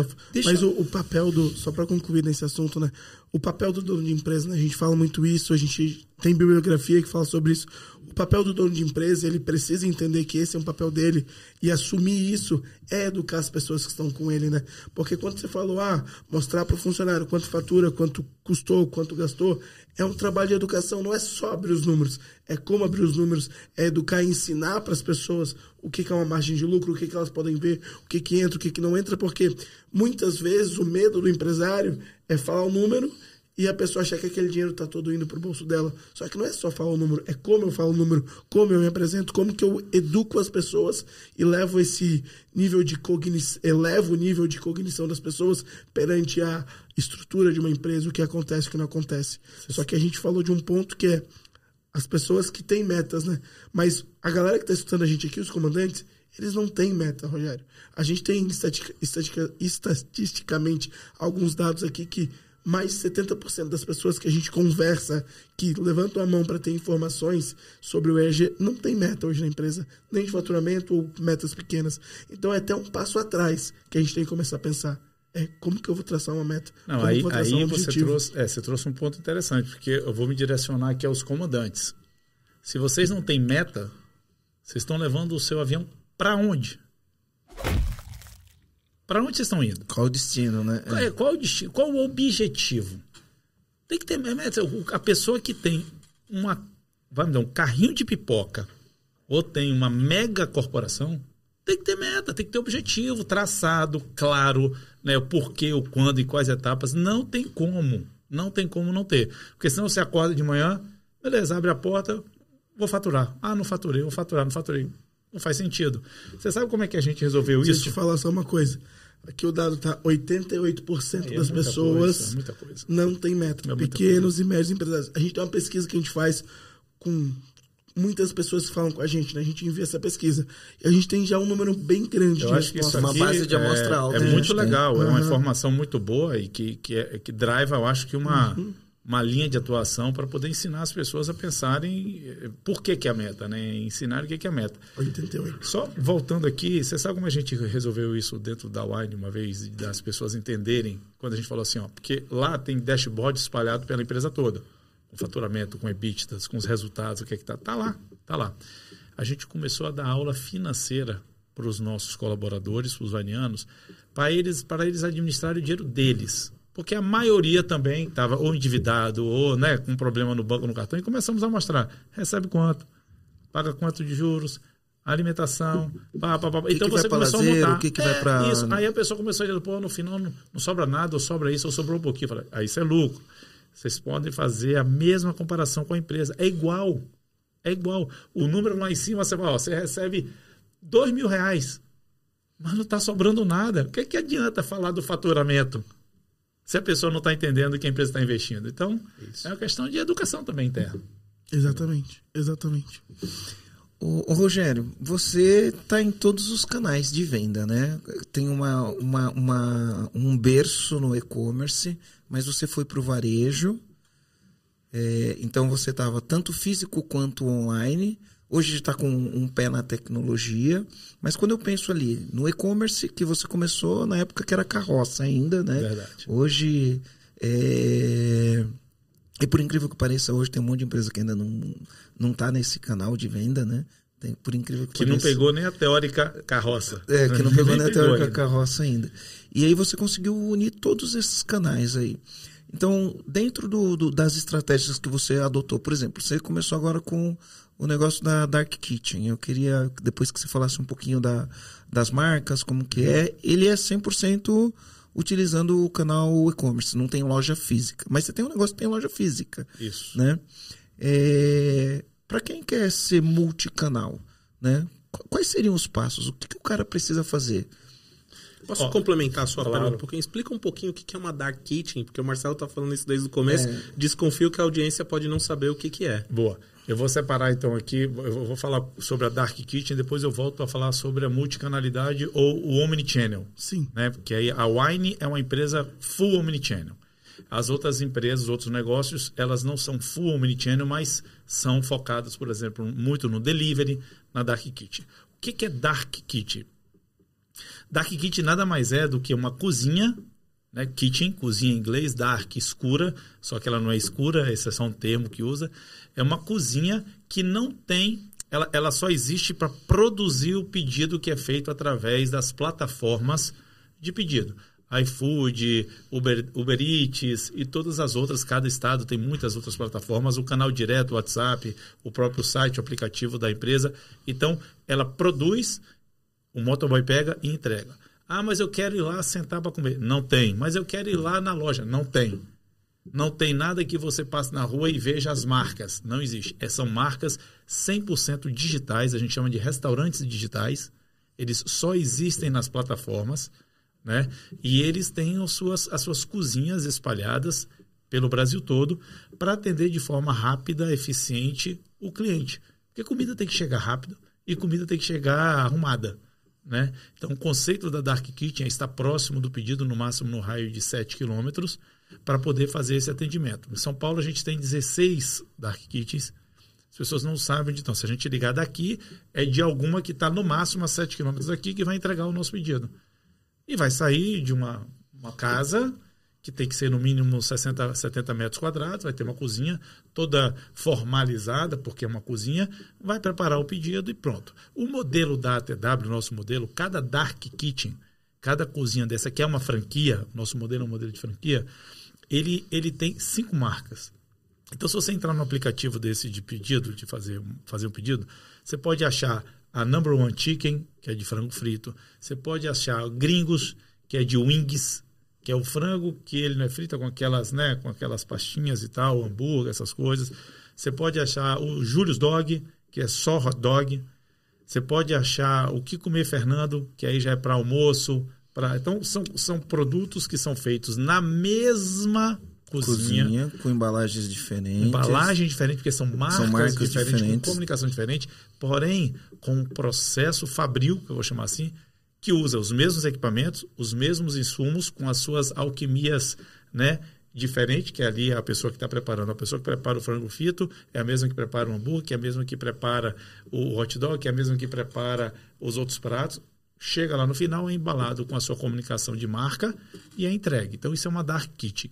Mas o, o, papel do. Só para concluir nesse assunto, né? O papel do dono de empresa, né? A gente fala muito isso, a gente tem bibliografia que fala sobre isso. O papel do dono de empresa, ele precisa entender que esse é um papel dele e assumir isso é educar as pessoas que estão com ele, né? Porque quando você falou, ah, mostrar para o funcionário quanto fatura, quanto custou, quanto gastou, é um trabalho de educação, não é só abrir os números, é como abrir os números, é educar e ensinar para as pessoas o que, que é uma margem de lucro, o que, que elas podem ver, o que, que entra, o que, que não entra, porque muitas vezes o medo do empresário é falar o número e a pessoa achar que aquele dinheiro está todo indo para o bolso dela. Só que não é só falar o número, é como eu falo o número, como eu me apresento, como que eu educo as pessoas e levo esse nível de cognição, elevo o nível de cognição das pessoas perante a estrutura de uma empresa, o que acontece, o que não acontece. Só que a gente falou de um ponto que é as pessoas que têm metas, né? Mas a galera que está escutando a gente aqui, os comandantes, eles não têm meta, Rogério. A gente tem estatica, estatica, estatisticamente alguns dados aqui que mais de 70% das pessoas que a gente conversa, que levantam a mão para ter informações sobre o EG, não tem meta hoje na empresa, nem de faturamento ou metas pequenas. Então é até um passo atrás que a gente tem que começar a pensar. É, como que eu vou traçar uma meta? Não, como aí, aí um você, trouxe, é, você trouxe um ponto interessante, porque eu vou me direcionar aqui aos comandantes. Se vocês não têm meta, vocês estão levando o seu avião para onde? Para onde vocês estão indo? Qual o destino, né? Qual, é, qual o destino? Qual o objetivo? Tem que ter meta. A pessoa que tem uma, vamos dizer, um carrinho de pipoca ou tem uma mega corporação, tem que ter meta, tem que ter objetivo traçado, claro, né? O porquê, o quando e quais etapas. Não tem como. Não tem como não ter. Porque senão você acorda de manhã, beleza, abre a porta, vou faturar. Ah, não faturei, vou faturar, não faturei. Não faz sentido. Você sabe como é que a gente resolveu Deixa isso? Deixa eu te falar só uma coisa. Aqui o dado está 88% Aí é das pessoas coisa, é coisa. não tem meta. É Pequenos e médios empresários. A gente tem uma pesquisa que a gente faz com muitas pessoas que falam com a gente, né? A gente envia essa pesquisa. E a gente tem já um número bem grande Eu de acho que isso. Uma base de amostra é, alta, É a gente muito tem. legal, é uma informação muito boa e que, que, é, que drive, eu acho que uma, Uhum. Uma linha de atuação para poder ensinar as pessoas a pensarem eh, por que, que é a meta, né? Ensinar o que, que é a meta. 88. Só voltando aqui, você sabe como a gente resolveu isso dentro da Wine uma vez, das pessoas entenderem, quando a gente falou assim, ó, porque lá tem dashboard espalhado pela empresa toda, com faturamento, com EBITDAs, com os resultados, o que é que tá, tá lá, tá lá. A gente começou a dar aula financeira para os nossos colaboradores, para os vanianos, para eles, para eles administrarem o dinheiro deles. Porque a maioria também estava ou endividado ou né, com problema no banco, no cartão, e começamos a mostrar. Recebe quanto? Paga quanto de juros? Alimentação. Pá, pá, pá. que Então que você começou lazer, a montar. o que que vai pra- Isso. Aí a pessoa começou a dizer, pô, no final não, não sobra nada, ou sobra isso, ou sobrou um pouquinho. Falei, ah, isso é lucro. Vocês podem fazer a mesma comparação com a empresa. É igual. É igual. O número lá em cima, você fala, ó, você recebe dois mil reais, mas não está sobrando nada. O que, que adianta falar do faturamento se a pessoa não está entendendo que a empresa está investindo? Então, é uma questão de educação também interna. Exatamente, exatamente. Ô, ô, Rogério, você está em todos os canais de venda, né? Tem uma, uma, uma- um berço no e-commerce, mas você foi para o varejo. é, então você estava tanto físico quanto online. Hoje está com um pé na tecnologia. Mas quando eu penso ali no e-commerce, que você começou na época que era carroça ainda, né? Verdade. Hoje. é, E por incrível que pareça, hoje tem um monte de empresa que ainda não, não tá nesse canal de venda, né? Tem, por incrível que, Que não pareça. pegou nem a teórica carroça. É, que não pegou Nem nem a teórica ainda. carroça ainda. E aí você conseguiu unir todos esses canais aí. Então, dentro do, do- das estratégias que você adotou, por exemplo, você começou agora com o negócio da Dark Kitchen. Eu queria, depois que você falasse um pouquinho da, das marcas, como que é. Ele é 100% utilizando o canal e-commerce, não tem loja física. Mas você tem um negócio que tem loja física Isso. né? para quem quer ser multicanal, né? Qu- Quais seriam os passos? O que, que o cara precisa fazer? Posso Ó, complementar a sua claro. pergunta um pouquinho? Explica um pouquinho o que é uma dark kitchen, porque o Marcelo tá falando isso desde o começo. É. Desconfio que a audiência pode não saber o que que é. Boa. Eu vou separar então aqui, eu vou falar sobre a Dark Kitchen, depois eu volto para falar sobre a multicanalidade ou o Omnichannel. Sim. Né? Porque aí a Wine é uma empresa full Omnichannel. As outras empresas, outros negócios, elas não são full Omnichannel, mas são focadas, por exemplo, muito no delivery, na Dark Kitchen. O que que é Dark Kitchen? Dark Kitchen nada mais é do que uma cozinha, né? Kitchen, cozinha em inglês, dark, escura, só que ela não é escura, esse é só um termo que usa. É uma cozinha que não tem, ela, ela só existe para produzir o pedido que é feito através das plataformas de pedido. iFood, Uber, Uber Eats e todas as outras, cada estado tem muitas outras plataformas, o canal direto, o WhatsApp, o próprio site, o aplicativo da empresa. Então, ela produz o motoboy pega e entrega. Ah, mas eu quero ir lá sentar para comer. Não tem. Mas eu quero ir lá na loja. Não tem. Não tem nada que você passe na rua e veja as marcas. Não existe. É, são marcas 100% digitais. A gente chama de restaurantes digitais. Eles só existem nas plataformas. Né? E eles têm as suas, as suas cozinhas espalhadas pelo Brasil todo para atender de forma rápida, eficiente o cliente. Porque comida tem que chegar rápido e comida tem que chegar arrumada. Né? Então, o conceito da Dark Kitchen é estar próximo do pedido, no máximo no raio de 7 quilômetros, para poder fazer esse atendimento. Em São Paulo, a gente tem 16 Dark Kitchens. As pessoas não sabem, então, se a gente ligar daqui, é de alguma que está no máximo a 7 quilômetros daqui que vai entregar o nosso pedido. E vai sair de uma, uma casa que tem que ser no mínimo 60, 70 metros quadrados, vai ter uma cozinha toda formalizada, porque é uma cozinha, vai preparar o pedido e pronto. O modelo da ATW, nosso modelo, cada Dark Kitchen, cada cozinha dessa, que é uma franquia, nosso modelo é um modelo de franquia, ele, ele tem cinco marcas. Então, se você entrar no aplicativo desse de pedido, de fazer, fazer um pedido, você pode achar a Number One Chicken, que é de frango frito. Você pode achar Gringos, que é de wings, que é o frango que ele não é frito com aquelas, né, com aquelas pastinhas e tal, hambúrguer, essas coisas. Você pode achar o Julius Dog, que é só hot dog. Você pode achar o que comer Fernando, que aí já é para almoço. Pra... Então, são, são produtos que são feitos na mesma cozinha, Cozinha, com embalagens diferentes. embalagem diferente, porque são marcas, marcas diferentes, diferentes. com comunicação diferente, porém com um processo fabril, que eu vou chamar assim, que usa os mesmos equipamentos, os mesmos insumos, com as suas alquimias né, diferentes, que é ali a pessoa que está preparando. A pessoa que prepara o frango frito é a mesma que prepara o hambúrguer, é a mesma que prepara o hot dog, é a mesma que prepara os outros pratos. Chega lá no final, é embalado com a sua comunicação de marca e é entregue. Então, isso é uma dark kit.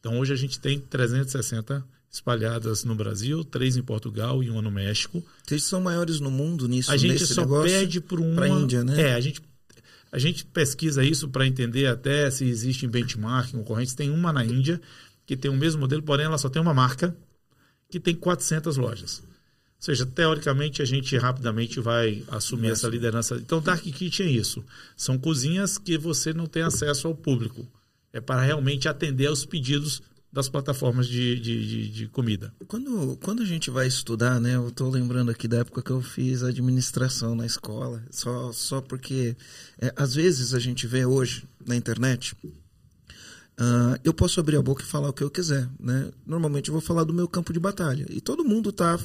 Então, hoje a gente tem 360 espalhadas no Brasil, três em Portugal e uma no México. Vocês são maiores no mundo nisso, A gente só negócio? pede por uma. Pra Índia, né? É, a gente, A gente pesquisa isso para entender até se existe benchmarking, concorrentes. Tem uma na Índia que tem o mesmo modelo, porém ela só tem uma marca que tem 400 lojas. Ou seja, teoricamente a gente rapidamente vai assumir essa liderança. Então, Dark Kitchen é isso. São cozinhas que você não tem acesso ao público. É para realmente atender aos pedidos das plataformas de, de, de, de, comida. Quando, quando a gente vai estudar, né? Eu estou lembrando aqui da época que eu fiz administração na escola, só, só porque é, às vezes a gente vê hoje na internet. Uh, eu posso abrir a boca e falar o que eu quiser, né? Normalmente eu vou falar do meu campo de batalha e todo mundo está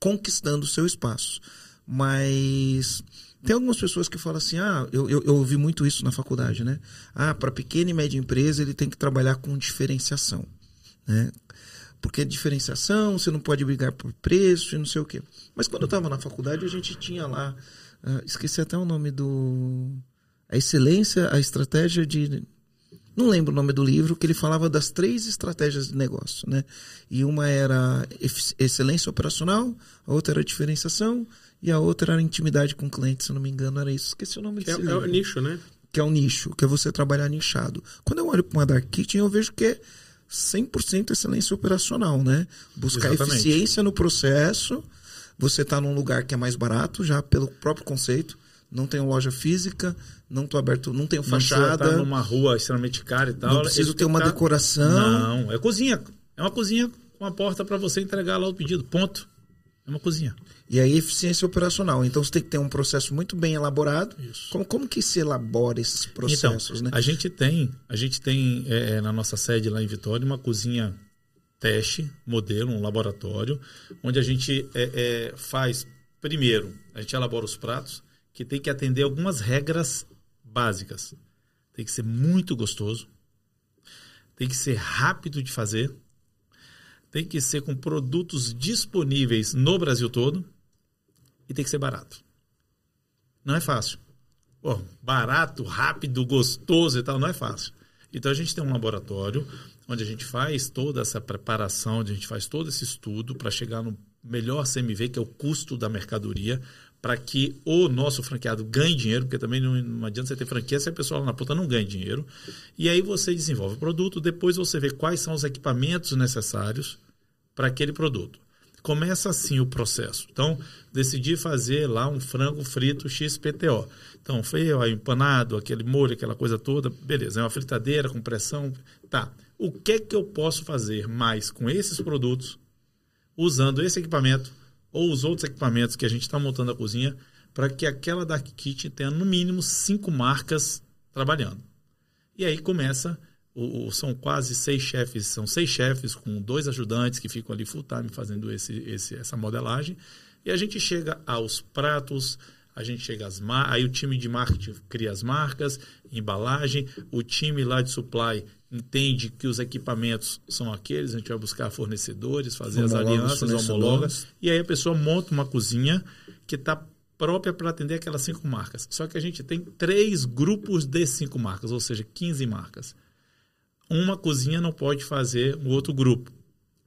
conquistando o seu espaço, mas tem algumas pessoas que falam assim, ah, eu, eu, eu ouvi muito isso na faculdade, né? Ah, para pequena e média empresa ele tem que trabalhar com diferenciação, né? Porque diferenciação, você não pode brigar por preço e não sei o quê. Mas quando eu estava na faculdade, a gente tinha lá, uh, esqueci até o nome do... A excelência, a estratégia de não lembro o nome do livro, que ele falava das três estratégias de negócio, né? E uma era excelência operacional, a outra era diferenciação e a outra era intimidade com o cliente, se não me engano, era isso. Esqueci o nome desse é, livro. É o nicho, né? Que é o nicho, que é você trabalhar nichado. Quando eu olho para uma Dark Kitchen, eu vejo que é 100% excelência operacional, né? Buscar Exatamente. eficiência no processo. Você está num lugar que é mais barato, já pelo próprio conceito. Não tem loja física, não tô aberto, não tenho fachada. Não tá numa rua extremamente cara e tal. Não preciso ter uma tá... decoração. Não, é cozinha. É uma cozinha com a porta para você entregar lá o pedido. Ponto. É uma cozinha. E aí, eficiência operacional. Então, você tem que ter um processo muito bem elaborado. Isso. Como, como que se elabora esses processos? Então, né? a gente tem, a gente tem é, é, na nossa sede lá em Vitória uma cozinha teste, modelo, um laboratório, onde a gente é, é, faz, primeiro, a gente elabora os pratos, que tem que atender algumas regras básicas. Tem que ser muito gostoso, tem que ser rápido de fazer, tem que ser com produtos disponíveis no Brasil todo e tem que ser barato. Não é fácil. Pô, barato, rápido, gostoso e tal, não é fácil. Então a gente tem um laboratório onde a gente faz toda essa preparação, onde a gente faz todo esse estudo para chegar no melhor CMV, que é o custo da mercadoria, para que o nosso franqueado ganhe dinheiro, porque também não, não, adianta você ter franquia se a pessoa lá na ponta não ganha dinheiro. E aí você desenvolve o produto, depois você vê quais são os equipamentos necessários para aquele produto. Começa assim o processo. Então, decidi fazer lá um frango frito XPTO. Então, foi empanado, aquele molho, aquela coisa toda, beleza, é uma fritadeira com pressão. Tá. O que é que eu posso fazer mais com esses produtos, usando esse equipamento, ou os outros equipamentos que a gente está montando a cozinha para que aquela Dark Kitchen tenha no mínimo cinco marcas trabalhando. E aí começa, o, são quase seis chefes, são seis chefes com dois ajudantes que ficam ali full time fazendo esse, esse, essa modelagem. E a gente chega aos pratos, a gente chega às mar... aí o time de marketing cria as marcas, embalagem, o time lá de supply entende que os equipamentos são aqueles, a gente vai buscar fornecedores, fazer as alianças, homologas, e aí a pessoa monta uma cozinha que está própria para atender aquelas cinco marcas. Só que a gente tem três grupos de cinco marcas, ou seja, 15 marcas. Uma cozinha não pode fazer um outro grupo,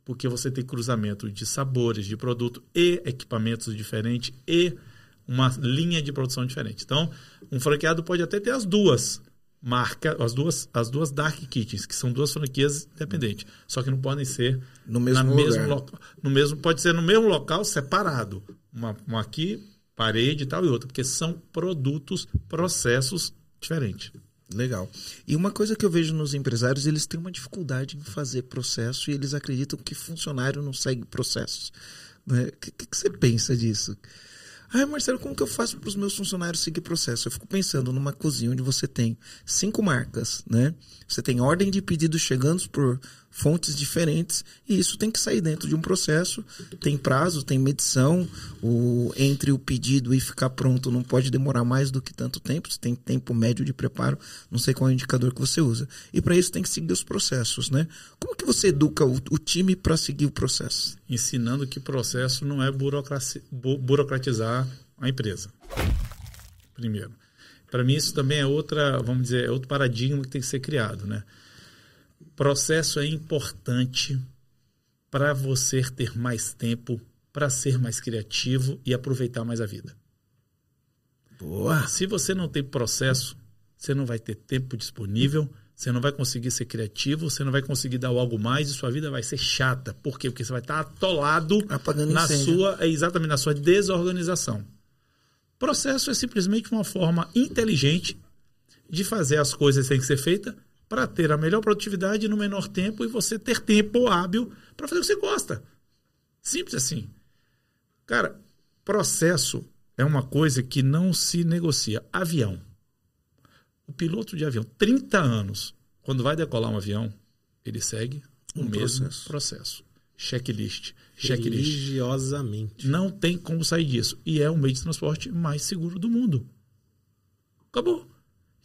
porque você tem cruzamento de sabores, de produto e equipamentos diferentes e uma linha de produção diferente. Então, um franqueado pode até ter as duas, marca as duas as duas dark kitchens que são duas franquias independentes. Só que não podem ser no mesmo lugar. local no mesmo pode ser no mesmo local separado. Uma, uma aqui parede e tal e outra porque são produtos processos diferentes. Legal. E uma coisa que eu vejo nos empresários eles têm uma dificuldade em fazer processo e eles acreditam que funcionário não segue processos né? o que, que você pensa disso ah, Marcelo, como que eu faço para os meus funcionários seguir processo? Eu fico pensando numa cozinha onde você tem cinco marcas, né? Você tem ordem de pedidos chegando por fontes diferentes e isso tem que sair dentro de um processo. Tem prazo, tem medição. O, entre o pedido e ficar pronto não pode demorar mais do que tanto tempo. Você tem tempo médio de preparo. Não sei qual é o indicador que você usa. E para isso tem que seguir os processos, né? Como que você educa o, o time para seguir o processo? Ensinando que processo não é burocratizar a empresa. Primeiro. Para mim isso também é outra, vamos dizer, é outro paradigma que tem que ser criado, né? Processo é importante para você ter mais tempo, para ser mais criativo e aproveitar mais a vida. Boa. Se você não tem processo, você não vai ter tempo disponível, você não vai conseguir ser criativo, você não vai conseguir dar algo mais e sua vida vai ser chata. Por quê? Porque você vai estar atolado Apagando na incêndio. sua, é exatamente na sua desorganização. Processo é simplesmente uma forma inteligente de fazer as coisas que têm que ser feitas para ter a melhor produtividade no menor tempo e você ter tempo hábil para fazer o que você gosta. Simples assim. Cara, processo é uma coisa que não se negocia. Avião. O piloto de avião, 30 anos, quando vai decolar um avião, ele segue o Um mesmo processo. processo. Checklist. Checklist. Religiosamente. Não tem como sair disso. E é o meio de transporte mais seguro do mundo. Acabou.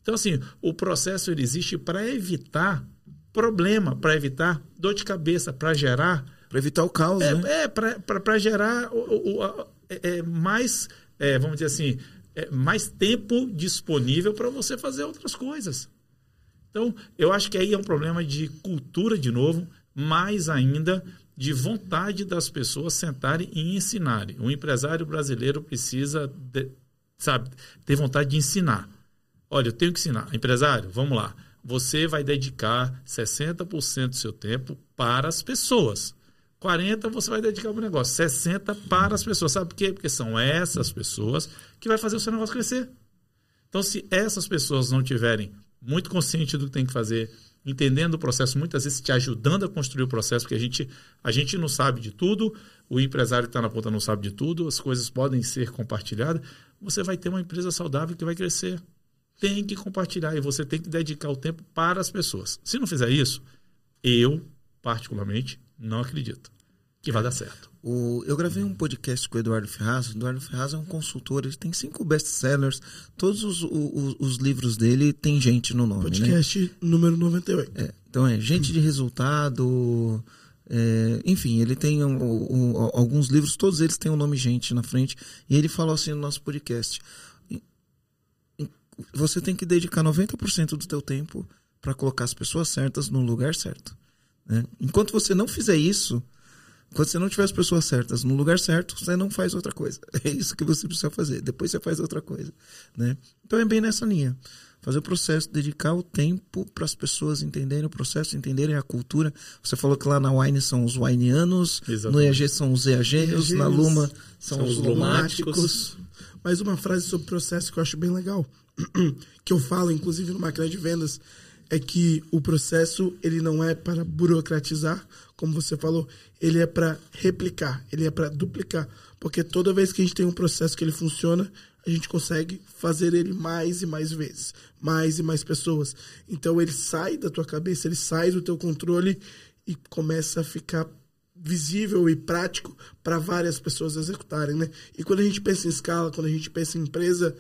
Então, assim, o processo ele existe para evitar problema, para evitar dor de cabeça, para gerar Para evitar o caos, é, né? é para gerar o, o- o- é, é, mais, é, vamos dizer assim, é, mais tempo disponível para você fazer outras coisas. Então, eu acho que aí é um problema de cultura de novo, mais ainda de vontade das pessoas sentarem e ensinarem. O empresário brasileiro precisa, de- sabe, ter vontade de ensinar. Olha, eu tenho que ensinar. Empresário, vamos lá. Você vai dedicar 60% do seu tempo para as pessoas. 40% você vai dedicar para o negócio. 60% para as pessoas. Sabe por quê? Porque são essas pessoas que vai fazer o seu negócio crescer. Então, se essas pessoas não tiverem muito consciente do que tem que fazer, entendendo o processo, muitas vezes te ajudando a construir o processo, porque a gente, a gente não sabe de tudo, o empresário que está na ponta não sabe de tudo, as coisas podem ser compartilhadas, você vai ter uma empresa saudável que vai crescer. Tem que compartilhar e você tem que dedicar o tempo para as pessoas. Se não fizer isso, eu, particularmente, não acredito que vai dar certo. O- eu gravei um podcast com o Eduardo Ferraz. O Eduardo Ferraz é um consultor, ele tem cinco best-sellers. Todos os, o- o- os livros dele tem gente no nome, né? Podcast número 98. É, então é gente de resultado. é, enfim, ele tem um- um- um- alguns livros, todos eles têm o nome gente na frente. E ele falou assim no nosso podcast: você tem que dedicar 90% do teu tempo para colocar as pessoas certas no lugar certo. né? Enquanto você não fizer isso, quando você não tiver as pessoas certas no lugar certo, você não faz outra coisa. É isso que você precisa fazer. Depois você faz outra coisa. Né? Então é bem nessa linha. Fazer o processo, dedicar o tempo para as pessoas entenderem o processo, entenderem a cultura. Você falou que lá na Wine são os wineanos, no Exatamente. EAG são os EAGênios, na Luma são, são os os lumáticos. Mas uma frase sobre processo que eu acho bem legal, que eu falo, inclusive, no máquina de vendas, é que o processo ele não é para burocratizar, como você falou, ele é para replicar, ele é para duplicar. Porque toda vez que a gente tem um processo que ele funciona, a gente consegue fazer ele mais e mais vezes, mais e mais pessoas. Então ele sai da tua cabeça, ele sai do teu controle e começa a ficar visível e prático para várias pessoas executarem, né? E quando a gente pensa em escala, quando a gente pensa em empresa,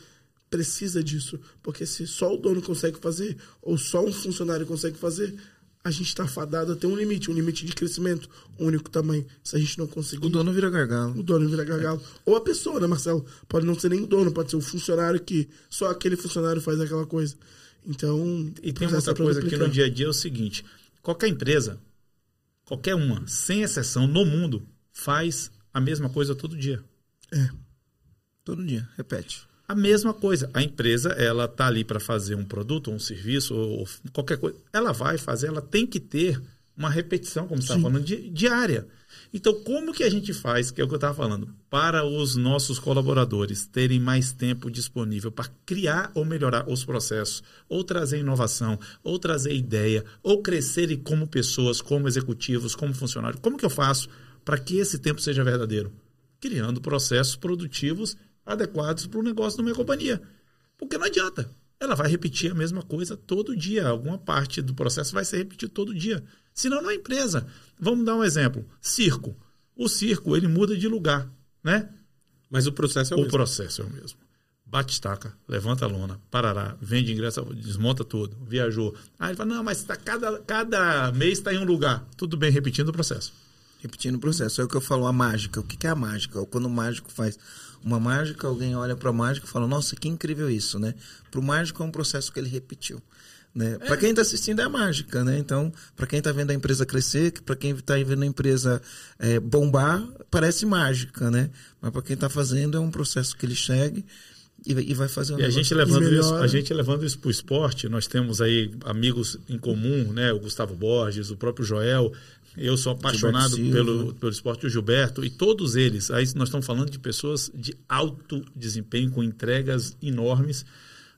precisa disso, porque se só o dono consegue fazer ou só um funcionário consegue fazer, a gente está fadado a ter um limite, um limite de crescimento, um único tamanho. Se a gente não conseguir, O dono vira gargalo. o dono vira gargalo. Ou a pessoa, né, Marcelo? Pode não ser nem o dono, pode ser o funcionário que só aquele funcionário faz aquela coisa. Então, E tem outra é coisa que no dia a dia é o seguinte: qualquer empresa, qualquer uma, sem exceção, no mundo, faz a mesma coisa todo dia. É. Todo dia, repete. A mesma coisa. A empresa, ela tá ali para fazer um produto, um serviço, ou ou qualquer coisa. Ela vai fazer, ela tem que ter uma repetição, como você estava falando, di- diária. Então, como que a gente faz, que é o que eu estava falando, para os nossos colaboradores terem mais tempo disponível para criar ou melhorar os processos, ou trazer inovação, ou trazer ideia, ou crescerem como pessoas, como executivos, como funcionários? Como que eu faço para que esse tempo seja verdadeiro? Criando processos produtivos adequados para o negócio da minha companhia. Porque não adianta. Ela vai repetir a mesma coisa todo dia. Alguma parte do processo vai ser repetido todo dia. Senão não é empresa. Vamos dar um exemplo. Circo. O circo, ele muda de lugar, né? Mas o processo é o, O mesmo. processo é o mesmo. Bate estaca, levanta a lona, parará, vende ingresso, desmonta tudo, viajou. Aí ele fala, não, mas tá, cada, cada mês está em um lugar. Tudo bem, repetindo o processo. Repetindo o processo. É o que eu falo, a mágica. O que que é a mágica? Quando o mágico faz uma mágica, alguém olha para a mágica e fala, nossa, que incrível isso, né? Para o mágico é um processo que ele repetiu. Né? Para quem está assistindo é mágica, né? Então, para quem está vendo a empresa crescer, para quem está vendo a empresa é, bombar, parece mágica, né? Mas para quem está fazendo é um processo que ele segue e, e vai fazer um E a gente, levando isso, a gente levando isso para o esporte, nós temos aí amigos em comum, né? O Gustavo Borges, o próprio Joel. Eu sou apaixonado pelo, pelo esporte, o Gilberto, e todos eles. Aí nós estamos falando de pessoas de alto desempenho, com entregas enormes.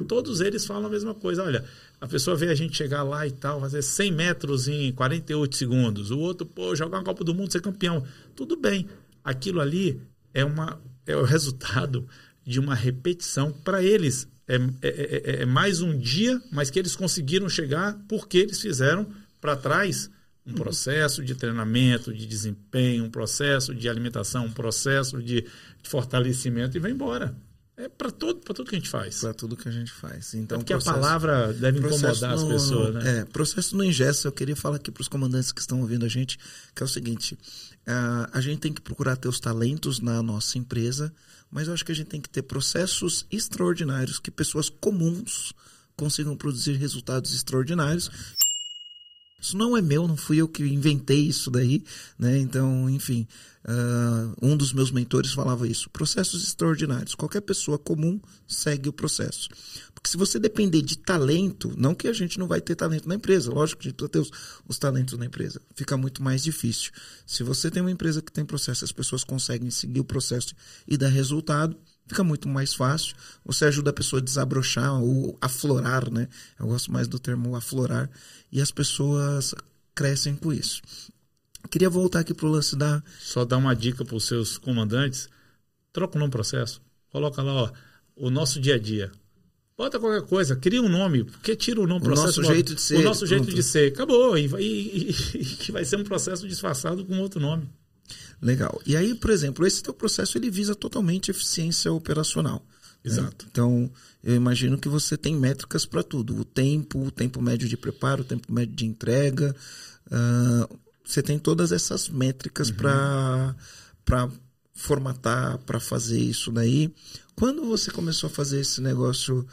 Todos eles falam a mesma coisa. Olha, a pessoa vê a gente chegar lá e tal, fazer 100 metros em 48 segundos. O outro, pô, jogar uma Copa do Mundo, ser campeão. Tudo bem. Aquilo ali é, uma, é o resultado de uma repetição. Para eles, é, é, é- é mais um dia, mas que eles conseguiram chegar porque eles fizeram para trás um processo de treinamento, de desempenho, um processo de alimentação, um processo de, de fortalecimento e vai embora. É para todo, pra tudo que a gente faz. para tudo que a gente faz. É Então, porque a palavra deve incomodar as não- pessoas, né? É, processo não ingessa. Eu queria falar aqui para os comandantes que estão ouvindo a gente, que é o seguinte: ah, a gente tem que procurar ter os talentos na nossa empresa, mas eu acho que a gente tem que ter processos extraordinários que pessoas comuns consigam produzir resultados extraordinários. Isso não é meu, não fui eu que inventei isso daí, né? Então, enfim, ah, um dos meus mentores falava isso. Processos extraordinários. Qualquer pessoa comum segue o processo. Porque se você depender de talento, não que a gente não vai ter talento na empresa, lógico que a gente precisa ter os, os talentos na empresa, fica muito mais difícil. Se você tem uma empresa que tem processo, as pessoas conseguem seguir o processo e dar resultado, fica muito mais fácil. Você ajuda a pessoa a desabrochar ou aflorar, né? Eu gosto mais do termo aflorar. E as pessoas crescem com isso. Queria voltar aqui pro lance da. Só dar uma dica para os seus comandantes: troca o nome processo. Coloca lá, ó, o nosso dia a dia. Bota qualquer coisa, cria um nome, porque tira o nome O processo. nosso bota- jeito de ser, O nosso jeito pronto. de ser. Acabou. E, vai- e- e- que vai ser um processo disfarçado com outro nome. Legal. E aí, por exemplo, esse teu processo ele visa totalmente eficiência operacional. né? Exato. Então, eu imagino que você tem métricas para tudo: o tempo, o tempo médio de preparo, o tempo médio de entrega. ah, você tem todas essas métricas para para formatar, para fazer isso daí. Quando você começou a fazer esse negócio,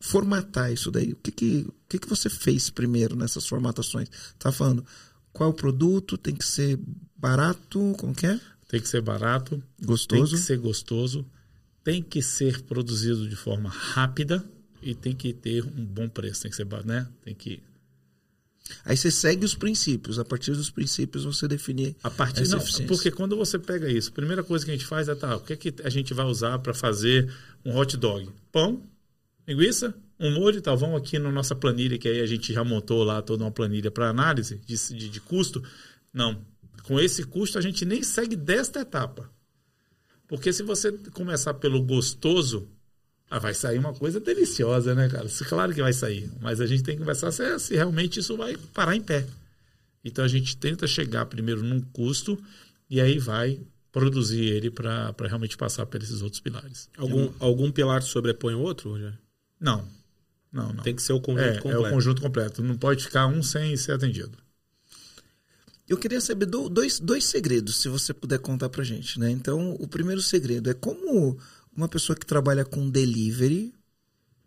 formatar isso daí, o que que, o que, que você fez primeiro nessas formatações? Tá falando qual o produto, tem que ser barato, como que é? Tem que ser barato, Gostoso. tem que ser gostoso, tem que ser produzido de forma rápida e tem que ter um bom preço. Tem que ser, né? Tem que Aí você segue os princípios. A partir dos princípios você definir A partir não, porque quando você pega isso, a primeira coisa que a gente faz é tá, o que, é que a gente vai usar para fazer um hot dog? Pão, linguiça, um molho e tal. Vamos aqui na nossa planilha, que aí a gente já montou lá toda uma planilha para análise de, de, de custo. Não, com esse custo a gente nem segue desta etapa. Porque se você começar pelo gostoso, ah, vai sair uma coisa deliciosa, né, cara? Claro que vai sair. Mas a gente tem que conversar se, se realmente isso vai parar em pé. Então a gente tenta chegar primeiro num custo e aí vai produzir ele para realmente passar por esses outros pilares. Algum, algum pilar sobrepõe o outro, Rogério? Não. Não, não. Tem que ser o conjunto é, é completo. o conjunto completo. Não pode ficar um sem ser atendido. Eu queria saber do- dois, dois segredos, se você puder contar pra gente, né? Então, o primeiro segredo é como uma pessoa que trabalha com delivery,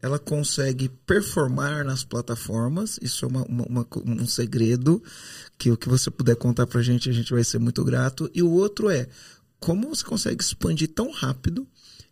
ela consegue performar nas plataformas. Isso é uma, uma- uma- um segredo que o que você puder contar pra gente, a gente vai ser muito grato. E o outro é como você consegue expandir tão rápido,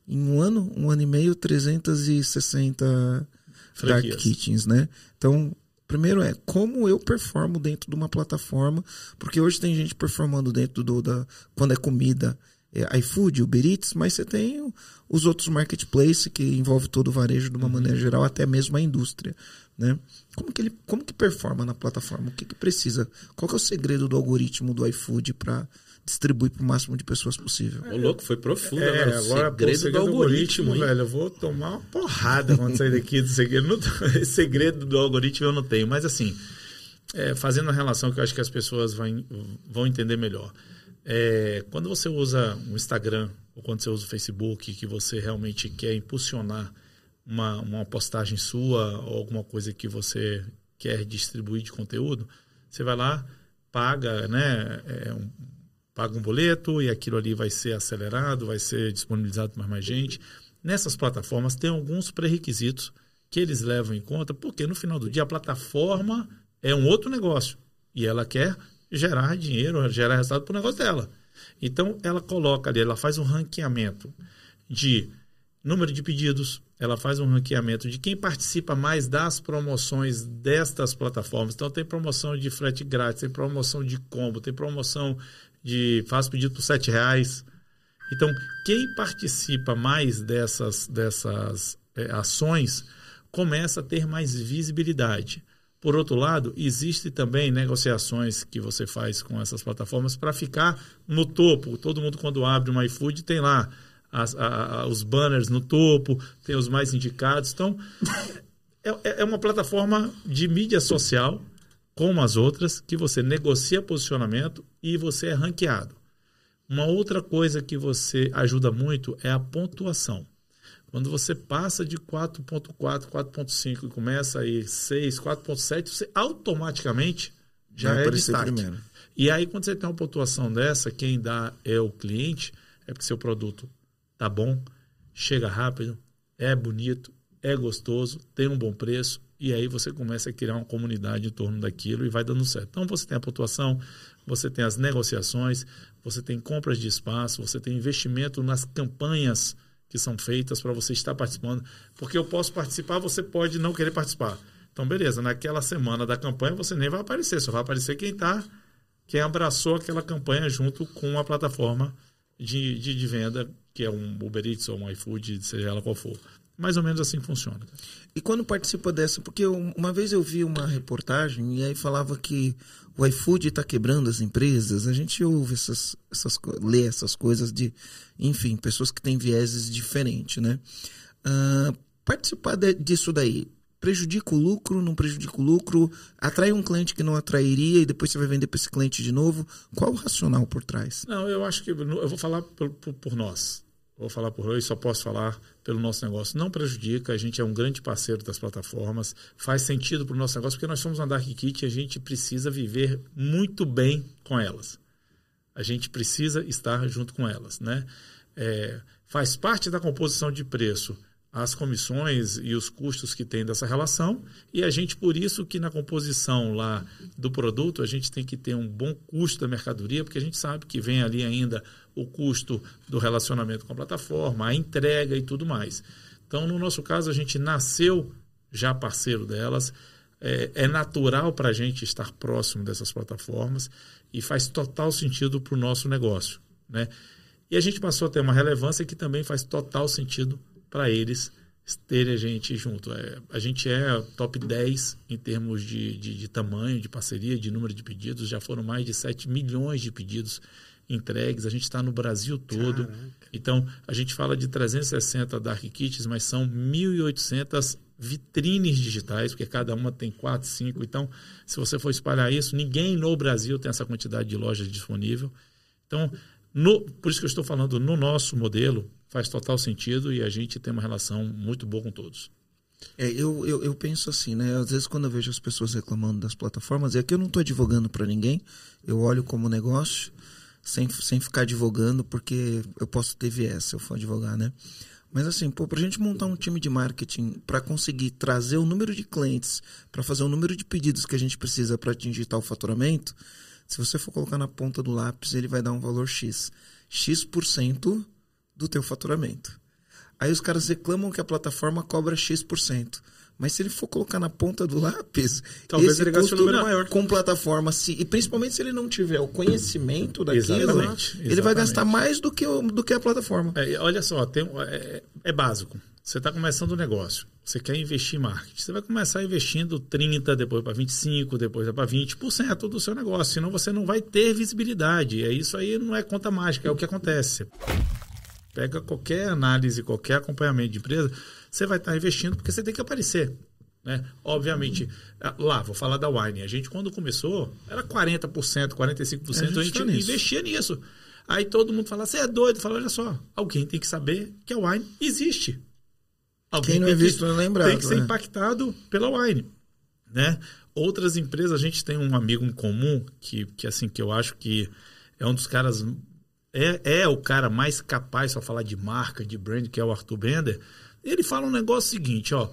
em um ano, um ano e meio, 360 Dark Franquias. Kitchens, né? Então, primeiro é como eu performo dentro de uma plataforma, porque hoje tem gente performando dentro do da quando é comida, é iFood, Uber Eats, mas você tem os outros marketplaces que envolve todo o varejo de uma maneira geral, até mesmo a indústria, né? Como que ele como que performa na plataforma? O que que precisa? Qual que é o segredo do algoritmo do iFood para distribuir para o máximo de pessoas possível? Ô, louco, foi profundo. É, agora, agora, pô, segredo do algoritmo, hein? velho. Eu vou tomar uma porrada quando sair daqui do segredo. Não, esse segredo do algoritmo eu não tenho, mas assim, é, fazendo a relação que eu acho que as pessoas vão, vão entender melhor. É, quando você usa o Instagram ou quando você usa o Facebook, que você realmente quer impulsionar uma, uma postagem sua ou alguma coisa que você quer distribuir de conteúdo, você vai lá, paga, né, é, um, paga um boleto e aquilo ali vai ser acelerado, vai ser disponibilizado para mais gente. Nessas plataformas tem alguns pré-requisitos que eles levam em conta, porque no final do dia a plataforma é um outro negócio e ela quer gerar dinheiro, gerar resultado para o negócio dela. Então ela coloca ali, ela faz um ranqueamento de número de pedidos, ela faz um ranqueamento de quem participa mais das promoções destas plataformas. Então tem promoção de frete grátis, tem promoção de combo, tem promoção de faz pedido por sete reais. Então quem participa mais dessas dessas é, ações começa a ter mais visibilidade. Por outro lado, existe também negociações que você faz com essas plataformas para ficar no topo. Todo mundo quando abre uma iFood tem lá as, a, os banners no topo, tem os mais indicados. Então, é, é, é uma plataforma de mídia social, como as outras, que você negocia posicionamento e você é ranqueado. Uma outra coisa que você ajuda muito é a pontuação. Quando você passa de 4.4, 4.5 e começa aí 6, 4.7, você automaticamente já Vai é destaque. Primeiro. E aí, quando você tem uma pontuação dessa, quem dá é o cliente, é porque seu produto tá bom, chega rápido, é bonito, é gostoso, tem um bom preço, e aí você começa a criar uma comunidade em torno daquilo e vai dando certo. Então você tem a pontuação, você tem as negociações, você tem compras de espaço, você tem investimento nas campanhas que são feitas para você estar participando, porque eu posso participar, você pode não querer participar. Então, beleza, naquela semana da campanha você nem vai aparecer, só vai aparecer quem está, quem abraçou aquela campanha junto com a plataforma de, de, de venda que é um Uber Eats ou um iFood, seja ela qual for. Mais ou menos assim funciona. E quando participa dessa, porque uma vez eu vi uma reportagem e aí falava que o iFood está quebrando as empresas, a gente ouve essas, essas lê essas coisas de, enfim, pessoas que têm vieses diferentes, né? Uh, participar de, disso daí prejudica o lucro, não prejudica o lucro, atrai um cliente que não atrairia e depois você vai vender para esse cliente de novo. Qual o racional por trás? Não, eu acho que eu vou falar por, por, por nós vou falar por hoje, só posso falar pelo nosso negócio. Não prejudica, a gente é um grande parceiro das plataformas, faz sentido para o nosso negócio, porque nós somos uma Dark Kit e a gente precisa viver muito bem com elas. A gente precisa estar junto com elas. Né? É, faz parte da composição de preço as comissões e os custos que tem dessa relação e a gente por isso que na composição lá do produto a gente tem que ter um bom custo da mercadoria porque a gente sabe que vem ali ainda o custo do relacionamento com a plataforma, a entrega e tudo mais. Então no nosso caso a gente nasceu já parceiro delas, é, é natural para a gente estar próximo dessas plataformas e faz total sentido para o nosso negócio, né? E a gente passou a ter uma relevância que também faz total sentido para eles terem a gente junto. É, a gente é top 10 em termos de, de, de, tamanho, de parceria, de número de pedidos. Já foram mais de 7 milhões de pedidos entregues. A gente está no Brasil todo. Caraca. Então, a gente fala de 360 Dark Kits, mas são 1.800 vitrines digitais, porque cada uma tem 4, 5. Então, se você for espalhar isso, ninguém no Brasil tem essa quantidade de lojas disponível. Então, no, por isso que eu estou falando no nosso modelo, faz total sentido e a gente tem uma relação muito boa com todos. É, eu, eu, eu, penso assim, né? Às vezes quando eu vejo as pessoas reclamando das plataformas, é que eu não estou advogando para ninguém, eu olho como negócio, sem, sem ficar advogando, porque eu posso ter viés se eu for advogar, né? Mas assim, pô, pra gente montar um time de marketing para conseguir trazer o número de clientes, para fazer o número de pedidos que a gente precisa para atingir tal faturamento, se você for colocar na ponta do lápis, ele vai dar um valor X. X% do teu faturamento. Aí os caras reclamam que a plataforma cobra X%. Mas se ele for colocar na ponta do lápis, talvez ele gaste um número maior. Com plataforma, se, e principalmente se ele não tiver o conhecimento daquilo, exatamente, ele vai gastar mais do que, do que a plataforma. É, olha só, tem, é, é básico. Você está começando um negócio, você quer investir em marketing. Você vai começar investindo 30%, depois para 25%, depois para 20% do seu negócio. Senão você não vai ter visibilidade. É isso aí não é conta mágica, é o que acontece. Pega qualquer análise, qualquer acompanhamento de empresa, você vai estar investindo porque você tem que aparecer. Né? Obviamente, ah, lá, vou falar da Wine. A gente, quando começou, era 40%, 45%, a gente, a gente tá investia nisso. Aí todo mundo fala, você é doido. Fala, olha só, alguém tem que saber que a Wine existe. Alguém Quem não é visto não é lembrado. Tem que ser né? impactado pela Wine. Né? Outras empresas, a gente tem um amigo em comum que, que, assim, que eu acho que é um dos caras é, é o cara mais capaz para falar de marca, de brand, que é o Arthur Bender. Ele fala um negócio seguinte, ó,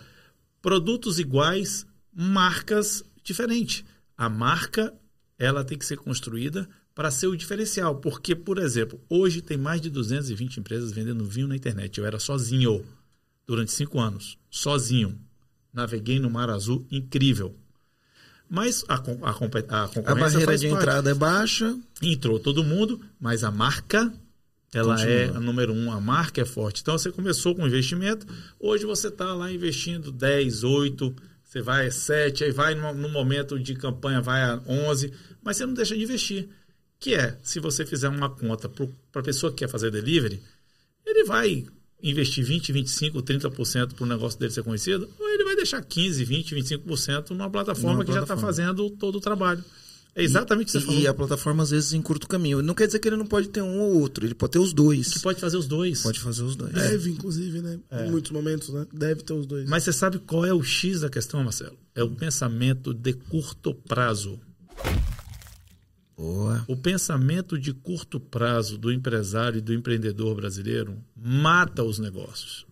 produtos iguais, marcas diferentes. A marca, ela tem que ser construída para ser o diferencial, porque, por exemplo, hoje tem mais de 220 empresas vendendo vinho na internet. Eu era sozinho. durante cinco anos, sozinho. Naveguei no Mar Azul, incrível. Mas a, a, a concorrência. A barreira de parte. entrada é baixa. Entrou todo mundo, mas a marca ela Continua. é a número um, a marca é forte. Então você começou com investimento, hoje você está lá investindo 10, 8, você vai a 7, aí vai no, no, momento de campanha, vai a 11, mas você não deixa de investir. Que é, se você fizer uma conta para a pessoa que quer fazer delivery, ele vai investir 20, 25, 30% para o negócio dele ser conhecido, ou ele vai deixar 15, 20, 25% numa plataforma numa que plataforma. já está fazendo todo o trabalho. É exatamente o que você e, falou. E a plataforma, às vezes, encurta o caminho. Não quer dizer que ele não pode ter um ou outro, ele pode ter os dois. Que pode fazer os dois. Pode fazer os dois. Deve, é. inclusive, né? É. Em muitos momentos, né? Deve ter os dois. Mas você sabe qual é o X da questão, Marcelo? É o pensamento de curto prazo. Boa. O pensamento de curto prazo do empresário e do empreendedor brasileiro mata os negócios.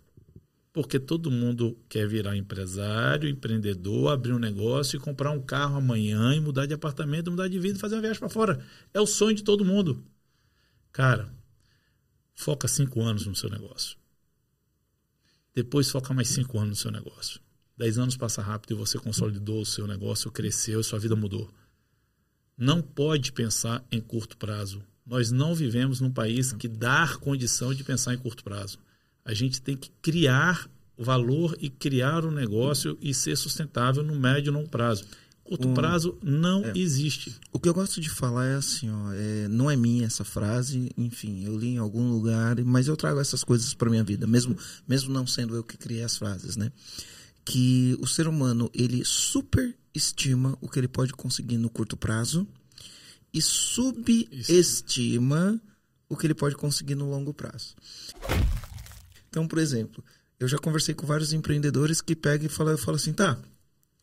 Porque todo mundo quer virar empresário, empreendedor, abrir um negócio e comprar um carro amanhã e mudar de apartamento, mudar de vida e fazer uma viagem para fora. É o sonho de todo mundo. Cara, foca cinco anos no seu negócio. Depois foca mais cinco anos no seu negócio. Dez anos passa rápido e você consolidou o seu negócio, cresceu, sua vida mudou. Não pode pensar em curto prazo. Nós não vivemos num país que dá condição de pensar em curto prazo. A gente tem que criar valor e criar um negócio e ser sustentável no médio e longo prazo. Curto um, prazo não é, existe. O que eu gosto de falar é assim, ó, é, não é minha essa frase, enfim, eu li em algum lugar, mas eu trago essas coisas para minha vida, mesmo mesmo não sendo eu que criei as frases, né? Que o ser humano ele superestima o que ele pode conseguir no curto prazo e subestima o que ele pode conseguir no longo prazo. Então, por exemplo, eu já conversei com vários empreendedores que pegam e falam, eu falo assim, tá,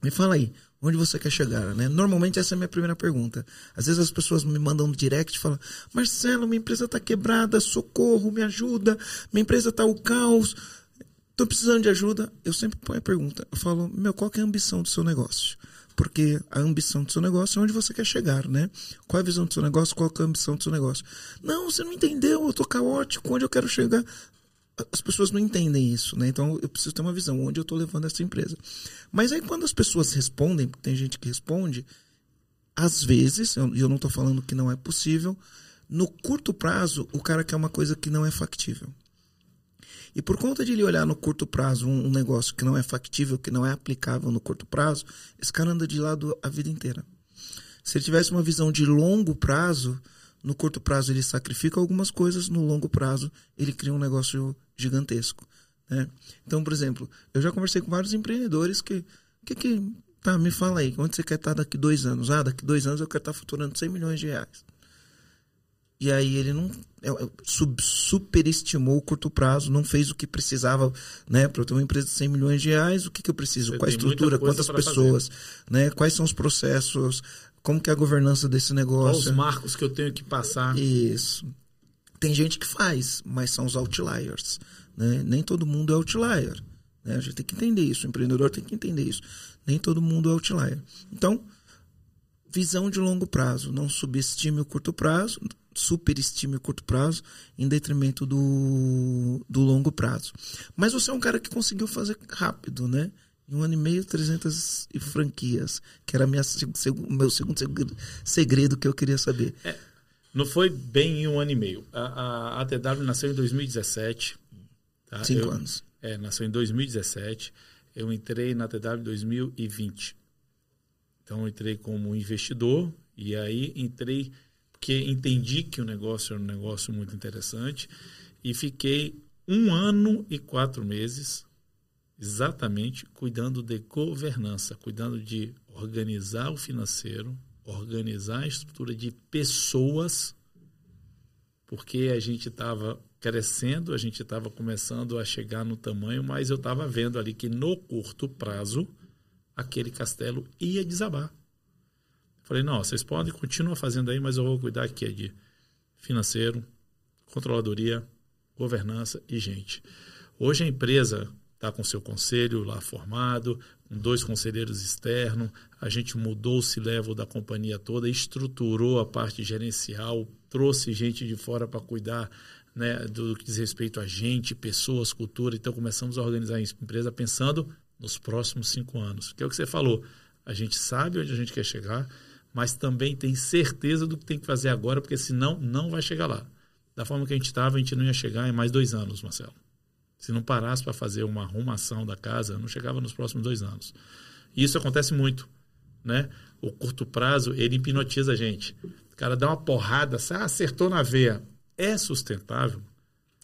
me fala aí, onde você quer chegar, né? Normalmente essa é a minha primeira pergunta. Às vezes as pessoas me mandam no direct e falam, Marcelo, minha empresa está quebrada, socorro, me ajuda, minha empresa está o caos, estou precisando de ajuda. Eu sempre ponho a pergunta, eu falo, meu, qual é a ambição do seu negócio? Porque a ambição do seu negócio é onde você quer chegar, né? Qual é a visão do seu negócio? Qual é a ambição do seu negócio? Não, você não entendeu, eu tô caótico, onde eu quero chegar? as pessoas não entendem isso, né? Então eu preciso ter uma visão onde eu estou levando essa empresa. Mas aí quando as pessoas respondem, porque tem gente que responde, às vezes, e eu, eu não estou falando que não é possível, no curto prazo o cara quer uma coisa que não é factível. E por conta de ele olhar no curto prazo um, um negócio que não é factível, que não é aplicável no curto prazo, esse cara anda de lado a vida inteira. Se ele tivesse uma visão de longo prazo, no curto prazo ele sacrifica algumas coisas, no longo prazo ele cria um negócio gigantesco. Né? Então, por exemplo, eu já conversei com vários empreendedores que, que, que tá, me fala aí, onde você quer estar daqui dois anos? Ah, daqui dois anos eu quero estar faturando 100 milhões de reais. E aí ele não é, é, sub, superestimou o curto prazo, não fez o que precisava, né? Para eu ter uma empresa de 100 milhões de reais, o que, que eu preciso? Você Qual a estrutura? Quantas pessoas? Né? Quais são os processos? Como que é a governança desse negócio? Quais os marcos que eu tenho que passar? Isso. Tem gente que faz, mas são os outliers. Né? Nem todo mundo é outlier. Né? A gente tem que entender isso. O empreendedor tem que entender isso. Nem todo mundo é outlier. Então, visão de longo prazo. Não subestime o curto prazo, superestime o curto prazo em detrimento do, do longo prazo. Mas você é um cara que conseguiu fazer rápido, né? Em um ano e meio, 300 franquias, que era minha, o meu segundo segredo que eu queria saber. É, não foi bem em um ano e meio. A, a ATW nasceu em 2017. Tá? Cinco eu, anos. É, nasceu em 2017. Eu entrei na ATW em 2020. Então, eu entrei como investidor e aí entrei porque entendi que o negócio era um negócio muito interessante e fiquei um ano e quatro meses exatamente cuidando de governança, cuidando de organizar o financeiro, organizar a estrutura de pessoas, porque a gente estava crescendo, a gente estava começando a chegar no tamanho, mas eu estava vendo ali que no curto prazo aquele castelo ia desabar. Falei, não, vocês podem continuar fazendo aí, mas eu vou cuidar aqui de financeiro, controladoria, governança e gente. Hoje a empresa está com seu conselho lá formado, com dois conselheiros externos, a gente mudou o C-level da companhia toda, estruturou a parte gerencial, trouxe gente de fora para cuidar né, do que diz respeito a gente, pessoas, cultura. Então começamos a organizar a empresa pensando nos próximos cinco anos. Que é o que você falou. A gente sabe onde a gente quer chegar, mas também tem certeza do que tem que fazer agora, porque senão não vai chegar lá. Da forma que a gente estava, a gente não ia chegar em mais dois anos, Marcelo. Se não parasse para fazer uma arrumação da casa, não chegava nos próximos dois anos. E isso acontece muito, né? O curto prazo, ele hipnotiza a gente. O cara dá uma porrada, acertou na veia. É sustentável?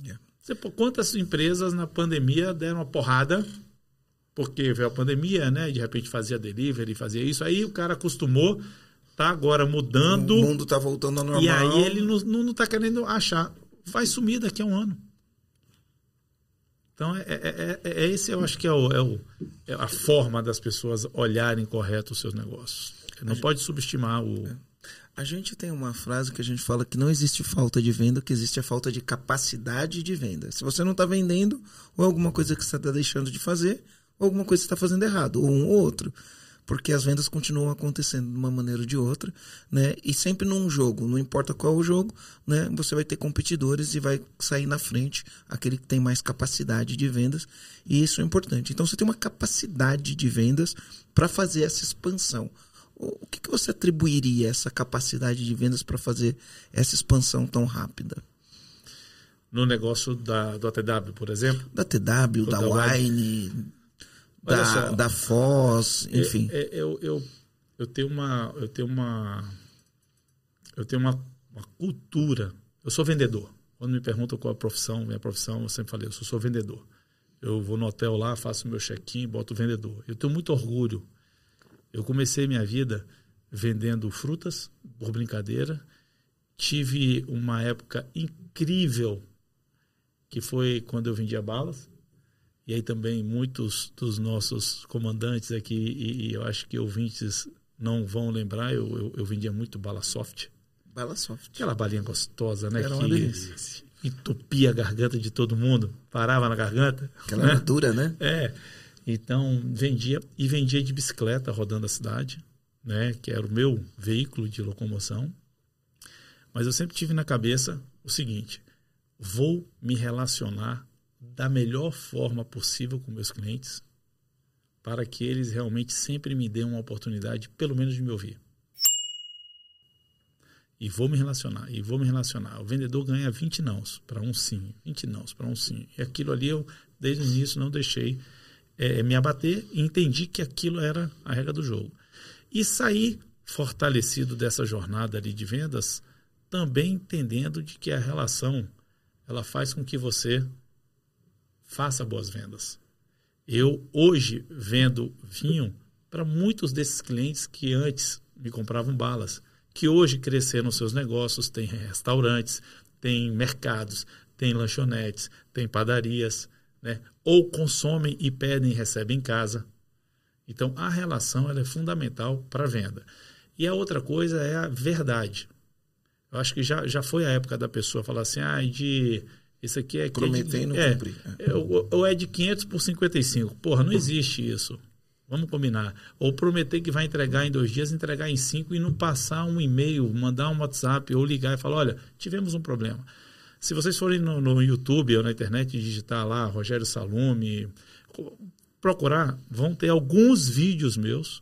Yeah. Você, quantas empresas na pandemia deram uma porrada porque veio a pandemia, né? De repente fazia delivery, fazia isso. Aí o cara acostumou, tá agora mudando. O mundo tá voltando ao normal. E aí ele não, não, não tá querendo achar. Vai sumir daqui a um ano. Então, é, é, é, é esse eu acho que é, o, é, o, é a forma das pessoas olharem correto os seus negócios. Não pode subestimar o. É. A gente tem uma frase que a gente fala que não existe falta de venda, que existe a falta de capacidade de venda. Se você não está vendendo, ou alguma coisa que você está deixando de fazer, ou alguma coisa que você está fazendo errado, ou um ou outro porque as vendas continuam acontecendo de uma maneira ou de outra, né? E sempre num jogo, não importa qual o jogo, né? Você vai ter competidores e vai sair na frente aquele que tem mais capacidade de vendas, e isso é importante. Então você tem uma capacidade de vendas para fazer essa expansão. O que, que você atribuiria essa capacidade de vendas para fazer essa expansão tão rápida? No negócio da, do ATW, por exemplo? Da TW, da, da Wine, da, só, da Foz, é, enfim. É, é, eu, eu, eu tenho uma. Eu tenho uma. Eu tenho uma, uma, cultura. Eu sou vendedor. Quando me perguntam qual é a profissão, minha profissão, eu sempre falei, eu sou, sou vendedor. Eu vou no hotel lá, faço meu check-in, boto vendedor. Eu tenho muito orgulho. Eu comecei minha vida vendendo frutas, por brincadeira. Tive uma época incrível, que foi quando eu vendia balas e aí também muitos dos nossos comandantes aqui, e, e eu acho que ouvintes não vão lembrar, eu, eu, eu vendia muito bala soft. Bala soft. Aquela balinha gostosa, né? Era que entupia a garganta de todo mundo, parava na garganta. Aquela né? dura, né? É. Então, vendia e vendia de bicicleta rodando a cidade, né? Que era o meu veículo de locomoção. Mas eu sempre tive na cabeça o seguinte: vou me relacionar da melhor forma possível com meus clientes, para que eles realmente sempre me dêem uma oportunidade, pelo menos de me ouvir. E vou me relacionar, e vou me relacionar. O vendedor ganha 20 nãos para um sim, 20 nãos para um sim. E aquilo ali eu, desde o início, não deixei é, me abater e entendi que aquilo era a regra do jogo. E saí fortalecido dessa jornada ali de vendas, também entendendo de que a relação ela faz com que você faça boas vendas. Eu hoje vendo vinho para muitos desses clientes que antes me compravam balas, que hoje cresceram seus negócios, tem restaurantes, tem mercados, tem lanchonetes, tem padarias, né? ou consomem e pedem e recebem em casa. Então a relação ela é fundamental para a venda. E a outra coisa é a verdade. Eu acho que já, já foi a época da pessoa falar assim, ah, de esse aqui é... Prometer e não é, cumprir. É, ou, ou é de 500 por 55. Porra, não existe isso. Vamos combinar. Ou prometer que vai entregar em dois dias, entregar em cinco e não passar um e-mail, mandar um WhatsApp ou ligar e falar: olha, tivemos um problema. Se vocês forem no, no YouTube ou na internet digitar lá Rogério Salume, procurar, vão ter alguns vídeos meus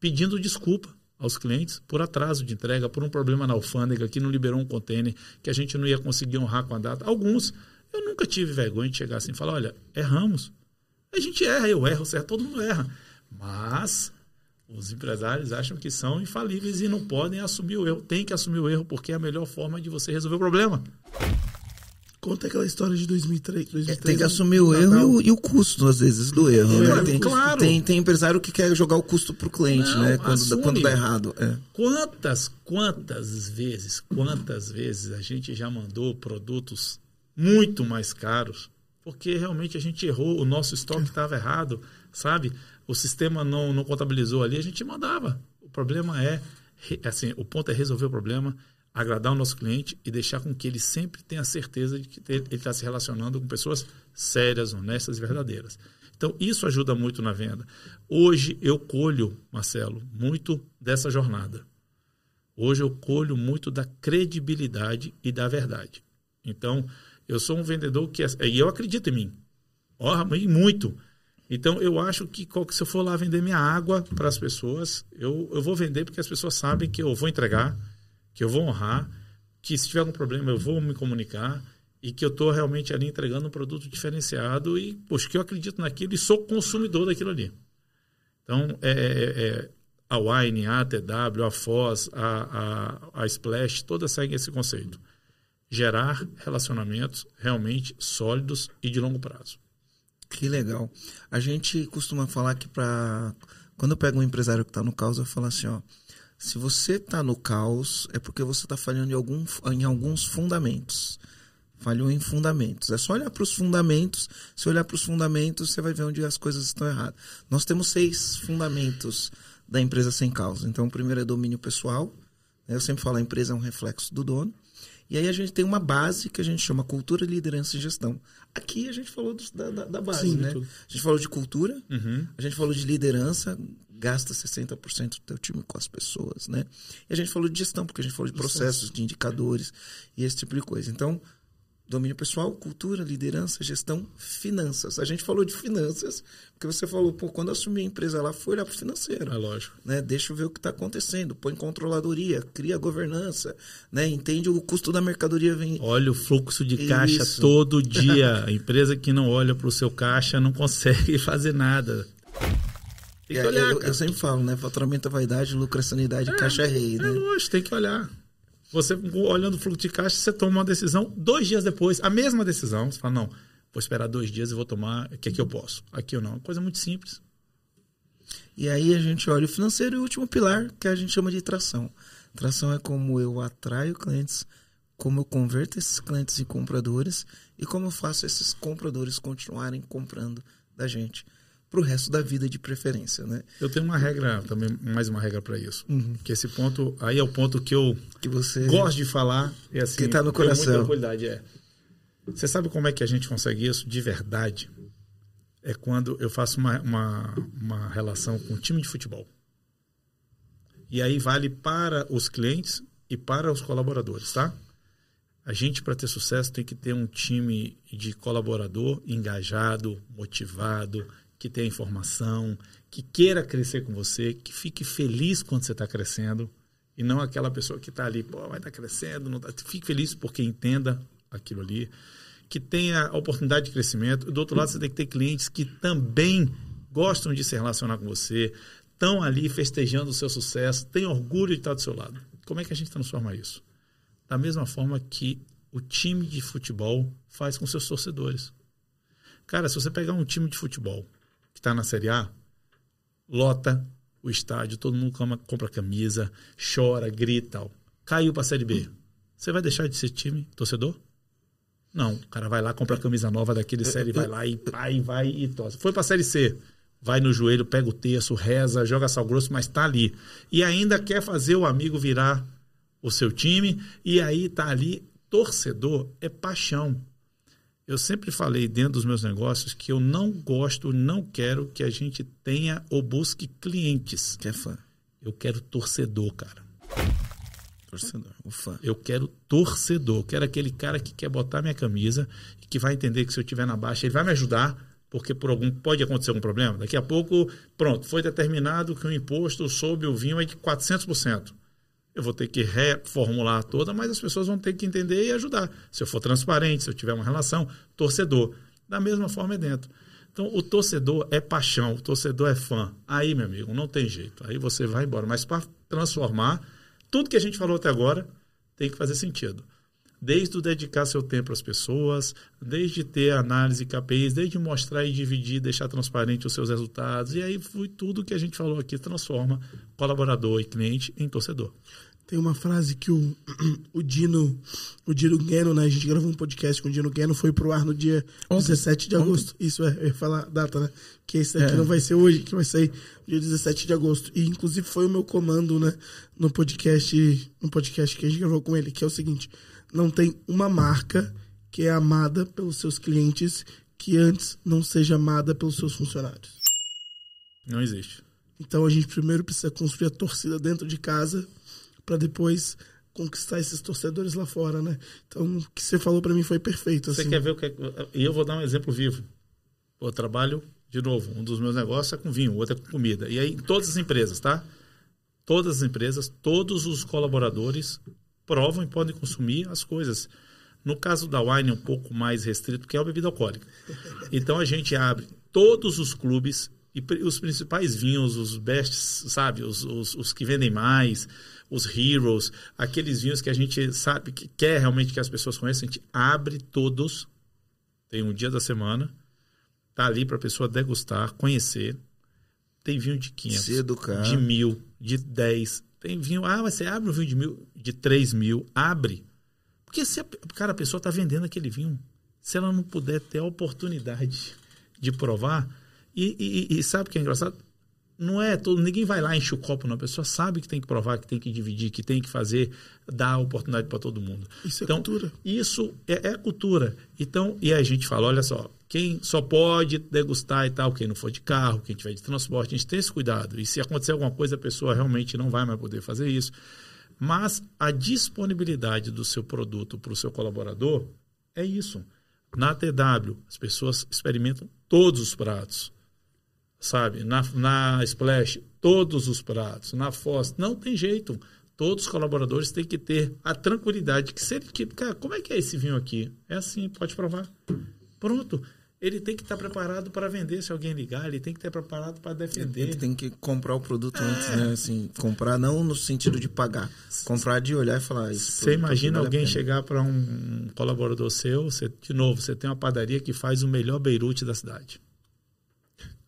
pedindo desculpa aos clientes por atraso de entrega, por um problema na alfândega que não liberou um container, que a gente não ia conseguir honrar com a data. Alguns, eu nunca tive vergonha de chegar assim e falar, olha, erramos. A gente erra, eu erro, certo? Todo mundo erra. Mas os empresários acham que são infalíveis e não podem assumir o erro. Tem que assumir o erro porque é a melhor forma de você resolver o problema. Conta aquela história de 2003. 2003 é, tem que assumir o erro e o, e o, custo, às vezes, do erro. É, né? tem, claro. Tem, tem, empresário que quer jogar o custo para o cliente, Não, né? Quando, quando dá errado. É. Quantas, quantas vezes, quantas vezes a gente já mandou produtos muito mais caros porque realmente a gente errou, o nosso estoque estava errado, sabe? O sistema não, não contabilizou ali, a gente mandava. O problema é, assim, o ponto é resolver o problema agradar o nosso cliente e deixar com que ele sempre tenha certeza de que ele está se relacionando com pessoas sérias, honestas e verdadeiras. Então, isso ajuda muito na venda. Hoje eu colho, Marcelo, muito dessa jornada. Hoje eu colho muito da credibilidade e da verdade. Então, Eu sou um vendedor que. E eu acredito em mim. Ó, muito. Então, eu acho que se eu for lá vender minha água para as pessoas, eu, eu vou vender porque as pessoas sabem que eu vou entregar, que eu vou honrar, que se tiver algum problema eu vou me comunicar e que eu estou realmente ali entregando um produto diferenciado e, poxa, que eu acredito naquilo e sou consumidor daquilo ali. Então, é, é, é a Wine, a ATW, a Foz, a, a, a Splash, todas seguem esse conceito. Gerar relacionamentos realmente sólidos e de longo prazo. Que legal. A gente costuma falar que para quando eu pego um empresário que está no caos, eu falo assim, ó, se você está no caos, é porque você está falhando em, algum, em alguns fundamentos. Falhou em fundamentos. É só olhar para os fundamentos. Se olhar para os fundamentos, você vai ver onde as coisas estão erradas. Nós temos seis fundamentos da empresa sem causa. Então, o primeiro é domínio pessoal. Eu sempre falo, a empresa é um reflexo do dono. E aí a gente tem uma base que a gente chama cultura, liderança e gestão. Aqui a gente falou do, da, da, base, Sim, né? Tudo. A gente falou de cultura, uhum. a gente falou de liderança, gasta 60% do teu time com as pessoas, né? E a gente falou de gestão, porque a gente falou de processos, de indicadores e esse tipo de coisa. Então, domínio pessoal, cultura, liderança, gestão, finanças. A gente falou de finanças, porque você falou, pô, quando eu assumi a empresa lá, foi olhar para o financeiro. É lógico. Né? Deixa eu ver o que está acontecendo, põe controladoria, cria governança, né? entende o custo da mercadoria. Vem... Olha o fluxo de caixa Isso. todo dia. a empresa que não olha para o seu caixa não consegue fazer nada. Tem que é, olhar, eu, eu, sempre falo, né? Faturamento é vaidade, lucro é sanidade, é, caixa é rei, é né? É lógico, tem que olhar. Você, olhando o fluxo de caixa, você toma uma decisão dois dias depois, a mesma decisão. Você fala, não, vou esperar dois dias e vou tomar, o que aqui eu posso? Aqui ou não. Coisa muito simples. E aí a gente olha o financeiro e o último pilar, que a gente chama de tração. Tração é como eu atraio clientes, como eu converto esses clientes em compradores e como eu faço esses compradores continuarem comprando da gente para o resto da vida de preferência, né? Eu tenho uma regra também, mais uma regra para isso, uhum. que esse ponto aí é o ponto que eu que você gosto de falar e assim que está no coração. Muita é. Você sabe como é que a gente consegue isso de verdade? É quando eu faço uma, uma, uma relação com um time de futebol. E aí vale para os clientes e para os colaboradores, tá? A gente, para ter sucesso, tem que ter um time de colaborador engajado, motivado, que tenha informação, que queira crescer com você, que fique feliz quando você está crescendo e não aquela pessoa que está ali, pô, vai estar tá crescendo, não tá... fique feliz porque entenda aquilo ali, que tenha a oportunidade de crescimento. Do outro lado, você tem que ter clientes que também gostam de se relacionar com você, estão ali festejando o seu sucesso, têm orgulho de estar do seu lado. Como é que a gente transforma isso? Da mesma forma que o time de futebol faz com seus torcedores. Cara, se você pegar um time de futebol que está na Série A, lota o estádio, todo mundo compra camisa, chora, grita. Tal. Caiu para a Série B. Você vai deixar de ser time, torcedor? Não. O cara vai lá, compra a camisa nova daquele série, vai lá e vai, vai e torce. Foi para a Série C. Vai no joelho, pega o terço, reza, joga sal grosso, mas está ali. E ainda quer fazer o amigo virar o seu time. E aí tá ali. Torcedor é paixão. Eu sempre falei dentro dos meus negócios que eu não gosto, não quero que a gente tenha ou busque clientes. Que é fã. Eu quero torcedor, cara. Torcedor, o fã. Eu quero torcedor. Quero aquele cara que quer botar minha camisa, que vai entender que se eu estiver na baixa, ele vai me ajudar, porque por algum pode acontecer algum problema. Daqui a pouco, pronto, foi determinado que o imposto sobre o vinho é de 400% eu vou ter que reformular toda, mas as pessoas vão ter que entender e ajudar. Se eu for transparente, se eu tiver uma relação, torcedor. Da mesma forma é dentro. Então, o torcedor é paixão, o torcedor é fã. Aí, meu amigo, não tem jeito. Aí você vai embora. Mas para transformar, tudo que a gente falou até agora tem que fazer sentido. Desde o dedicar seu tempo às pessoas, desde ter análise KPIs, desde mostrar e dividir, deixar transparente os seus resultados. E aí foi tudo que a gente falou aqui, transforma colaborador e cliente em torcedor. Tem uma frase que o, o Dino, o Dino Gueno, né? A gente gravou um podcast com o Dino Gueno, foi pro ar no dia Ontem. 17 de agosto. Ontem. Isso é, eu ia falar a data, né? Que esse aqui é. não vai ser hoje, que vai sair dia 17 de agosto. E inclusive foi o meu comando, né? No podcast, no podcast que a gente gravou com ele, que é o seguinte: não tem uma marca que é amada pelos seus clientes que antes não seja amada pelos seus funcionários. Não existe. Então a gente primeiro precisa construir a torcida dentro de casa para depois conquistar esses torcedores lá fora, né? Então, o que você falou para mim foi perfeito. Você assim. quer ver o que é... E eu vou dar um exemplo vivo. Eu trabalho, de novo, um dos meus negócios é com vinho, o outro é com comida. E aí, em todas as empresas, tá? Todas as empresas, todos os colaboradores provam e podem consumir as coisas. No caso da wine, um pouco mais restrito, porque é uma bebida alcoólica. Então, a gente abre todos os clubes e os principais vinhos, os best, sabe, os, os, os, que vendem mais, os heroes, aqueles vinhos que a gente sabe que quer realmente que as pessoas conheçam, a gente abre todos. Tem um dia da semana, tá ali para a pessoa degustar, conhecer. Tem vinho de 500, Se educar. de mil, de 10. Tem vinho, ah, mas você abre um vinho de mil, de 3 mil, abre. Porque se a, cara, a pessoa está vendendo aquele vinho, se ela não puder ter a oportunidade de provar, e, e, e, sabe o que é engraçado? Não é todo, ninguém vai lá enche o copo, não. A pessoa sabe que tem que provar, que tem que dividir, que tem que fazer, dar oportunidade para todo mundo. Isso é então, cultura. Isso é, é, cultura. Então, e a gente fala, olha só, quem só pode degustar e tal, quem não for de carro, quem tiver de transporte, a gente tem esse cuidado. E se acontecer alguma coisa, a pessoa realmente não vai mais poder fazer isso. Mas a disponibilidade do seu produto para o seu colaborador é isso. Na TW, as pessoas experimentam todos os pratos sabe? Na, na Splash, todos os pratos. Na Foz, não tem jeito. Todos os colaboradores têm que ter a tranquilidade que se ele que, cara, como é que é esse vinho aqui? É assim, pode provar. Pronto. Ele tem que estar preparado para vender se alguém ligar, ele tem que estar preparado para defender. Ele tem que comprar o produto é. antes, né? Assim, comprar não no sentido de pagar, comprar de olhar e falar isso. Você imagina alguém chegar para um colaborador seu, você, de novo, você tem uma padaria que faz o melhor beirute da cidade.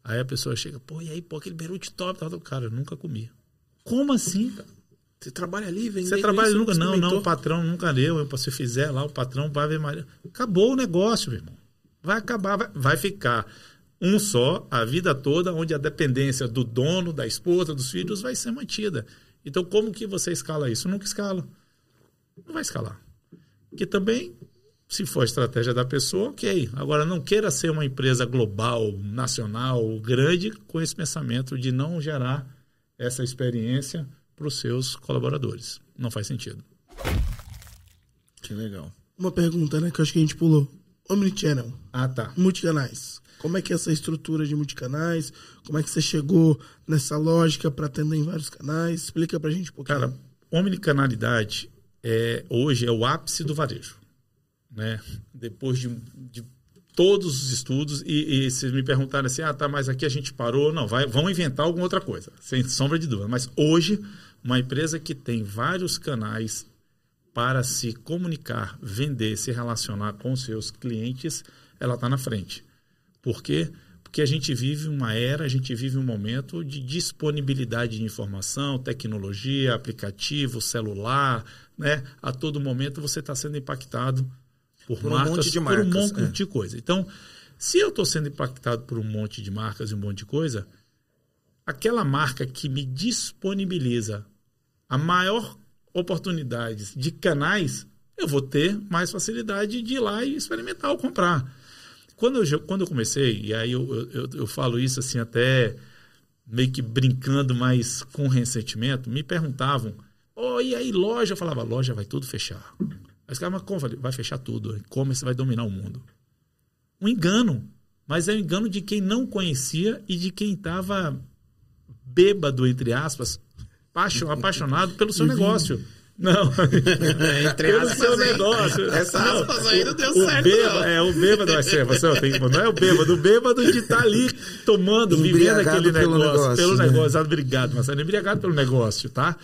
Aí a pessoa chega, pô, e aí, pô, aquele berute top, tá, cara, eu nunca comi. Como assim, cara? Você trabalha ali, vem Você trabalha nunca, não, não, o patrão nunca leu. Se fizer lá, o patrão vai ver mais. Acabou o negócio, meu irmão. Vai acabar, vai, vai ficar um só a vida toda, onde a dependência do dono, da esposa, dos filhos vai ser mantida. Então, como que você escala isso? Nunca escala. Não vai escalar. Que também se for a estratégia da pessoa, ok. Agora, não queira ser uma empresa global, nacional, grande, com esse pensamento de não gerar essa experiência para os seus colaboradores. Não faz sentido. Que legal. Uma pergunta, né, que eu acho que a gente pulou. Omnichannel. Ah, tá. Multicanais. Como é que é essa estrutura de multicanais? Como é que você chegou nessa lógica para atender em vários canais? Explica para a gente um pouquinho. Cara, omnicanalidade é, hoje é o ápice do varejo né? Depois de, de todos os estudos e, e se me perguntarem assim, ah, tá, mas aqui a gente parou, não, vai, vão inventar alguma outra coisa, sem sombra de dúvida. Mas hoje, uma empresa que tem vários canais para se comunicar, vender, se relacionar com seus clientes, ela está na frente. Por quê? Porque a gente vive uma era, a gente vive um momento de disponibilidade de informação, tecnologia, aplicativo, celular, né? A todo momento você está sendo impactado por, por marcas, um monte de marcas, por um monte é. de coisa. Então, se eu estou sendo impactado por um monte de marcas e um monte de coisa, aquela marca que me disponibiliza a maior oportunidades de canais, eu vou ter mais facilidade de ir lá e experimentar ou comprar. Quando eu, quando eu comecei, e aí eu, eu, eu falo isso assim até meio que brincando, mas com ressentimento, me perguntavam, oh, e aí loja? Eu falava, loja vai tudo fechar. Mas, cara, mas como? Vai fechar tudo. E-commerce vai dominar o mundo. Um engano. Mas é um engano de quem não conhecia e de quem estava bêbado, entre aspas, apaixonado pelo seu negócio. Não. Entre aspas, pelo seu negócio. Essa não, aspas aí não deu o certo. Bêbado, não. É, o bêbado vai ser. Você, tem, não é o bêbado. O bêbado de estar tá ali tomando, vivendo aquele pelo negócio. negócio Pelo né? negócio. Obrigado, Marcelo. Embriagado pelo negócio, tá?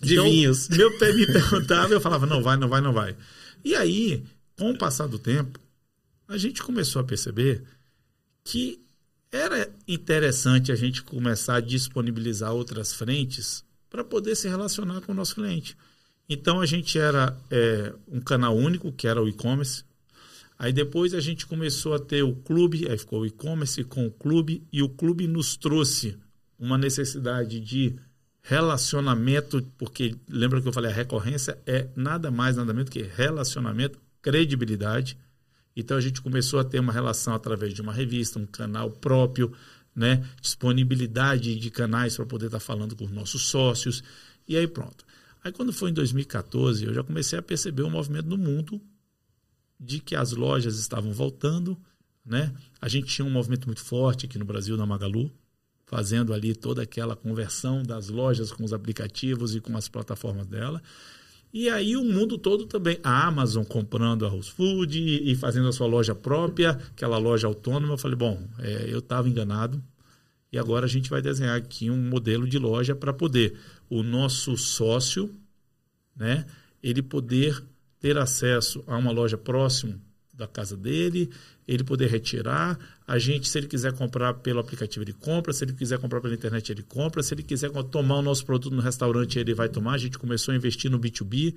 De então, vinhos. Meu pé me perguntava eu falava, não vai, não vai, não vai. E aí, com o passar do tempo, a gente começou a perceber que era interessante a gente começar a disponibilizar outras frentes para poder se relacionar com o nosso cliente. Então a gente era é, um canal único, que era o e-commerce. Aí depois a gente começou a ter o clube, aí ficou o e-commerce com o clube, e o clube nos trouxe uma necessidade de relacionamento, porque lembra que eu falei, a recorrência é nada mais, nada menos que relacionamento, credibilidade. Então a gente começou a ter uma relação através de uma revista, um canal próprio, né? disponibilidade de canais para poder estar falando com os nossos sócios, e aí pronto. Aí quando foi em 2014, eu já comecei a perceber o um movimento no mundo de que as lojas estavam voltando, né? A gente tinha um movimento muito forte aqui no Brasil, na Magalu, fazendo ali toda aquela conversão das lojas com os aplicativos e com as plataformas dela. E aí o mundo todo também, a Amazon comprando a Whole Food e, e fazendo a sua loja própria, aquela loja autônoma. Eu falei, bom, é, eu estava enganado e agora a gente vai desenhar aqui um modelo de loja para poder o nosso sócio, né, ele poder ter acesso a uma loja próximo da casa dele, ele poder retirar. A gente, se ele quiser comprar pelo aplicativo, ele compra. Se ele quiser comprar pela internet, ele compra. Se ele quiser tomar o nosso produto no restaurante, ele vai tomar. A gente começou a investir no B2B.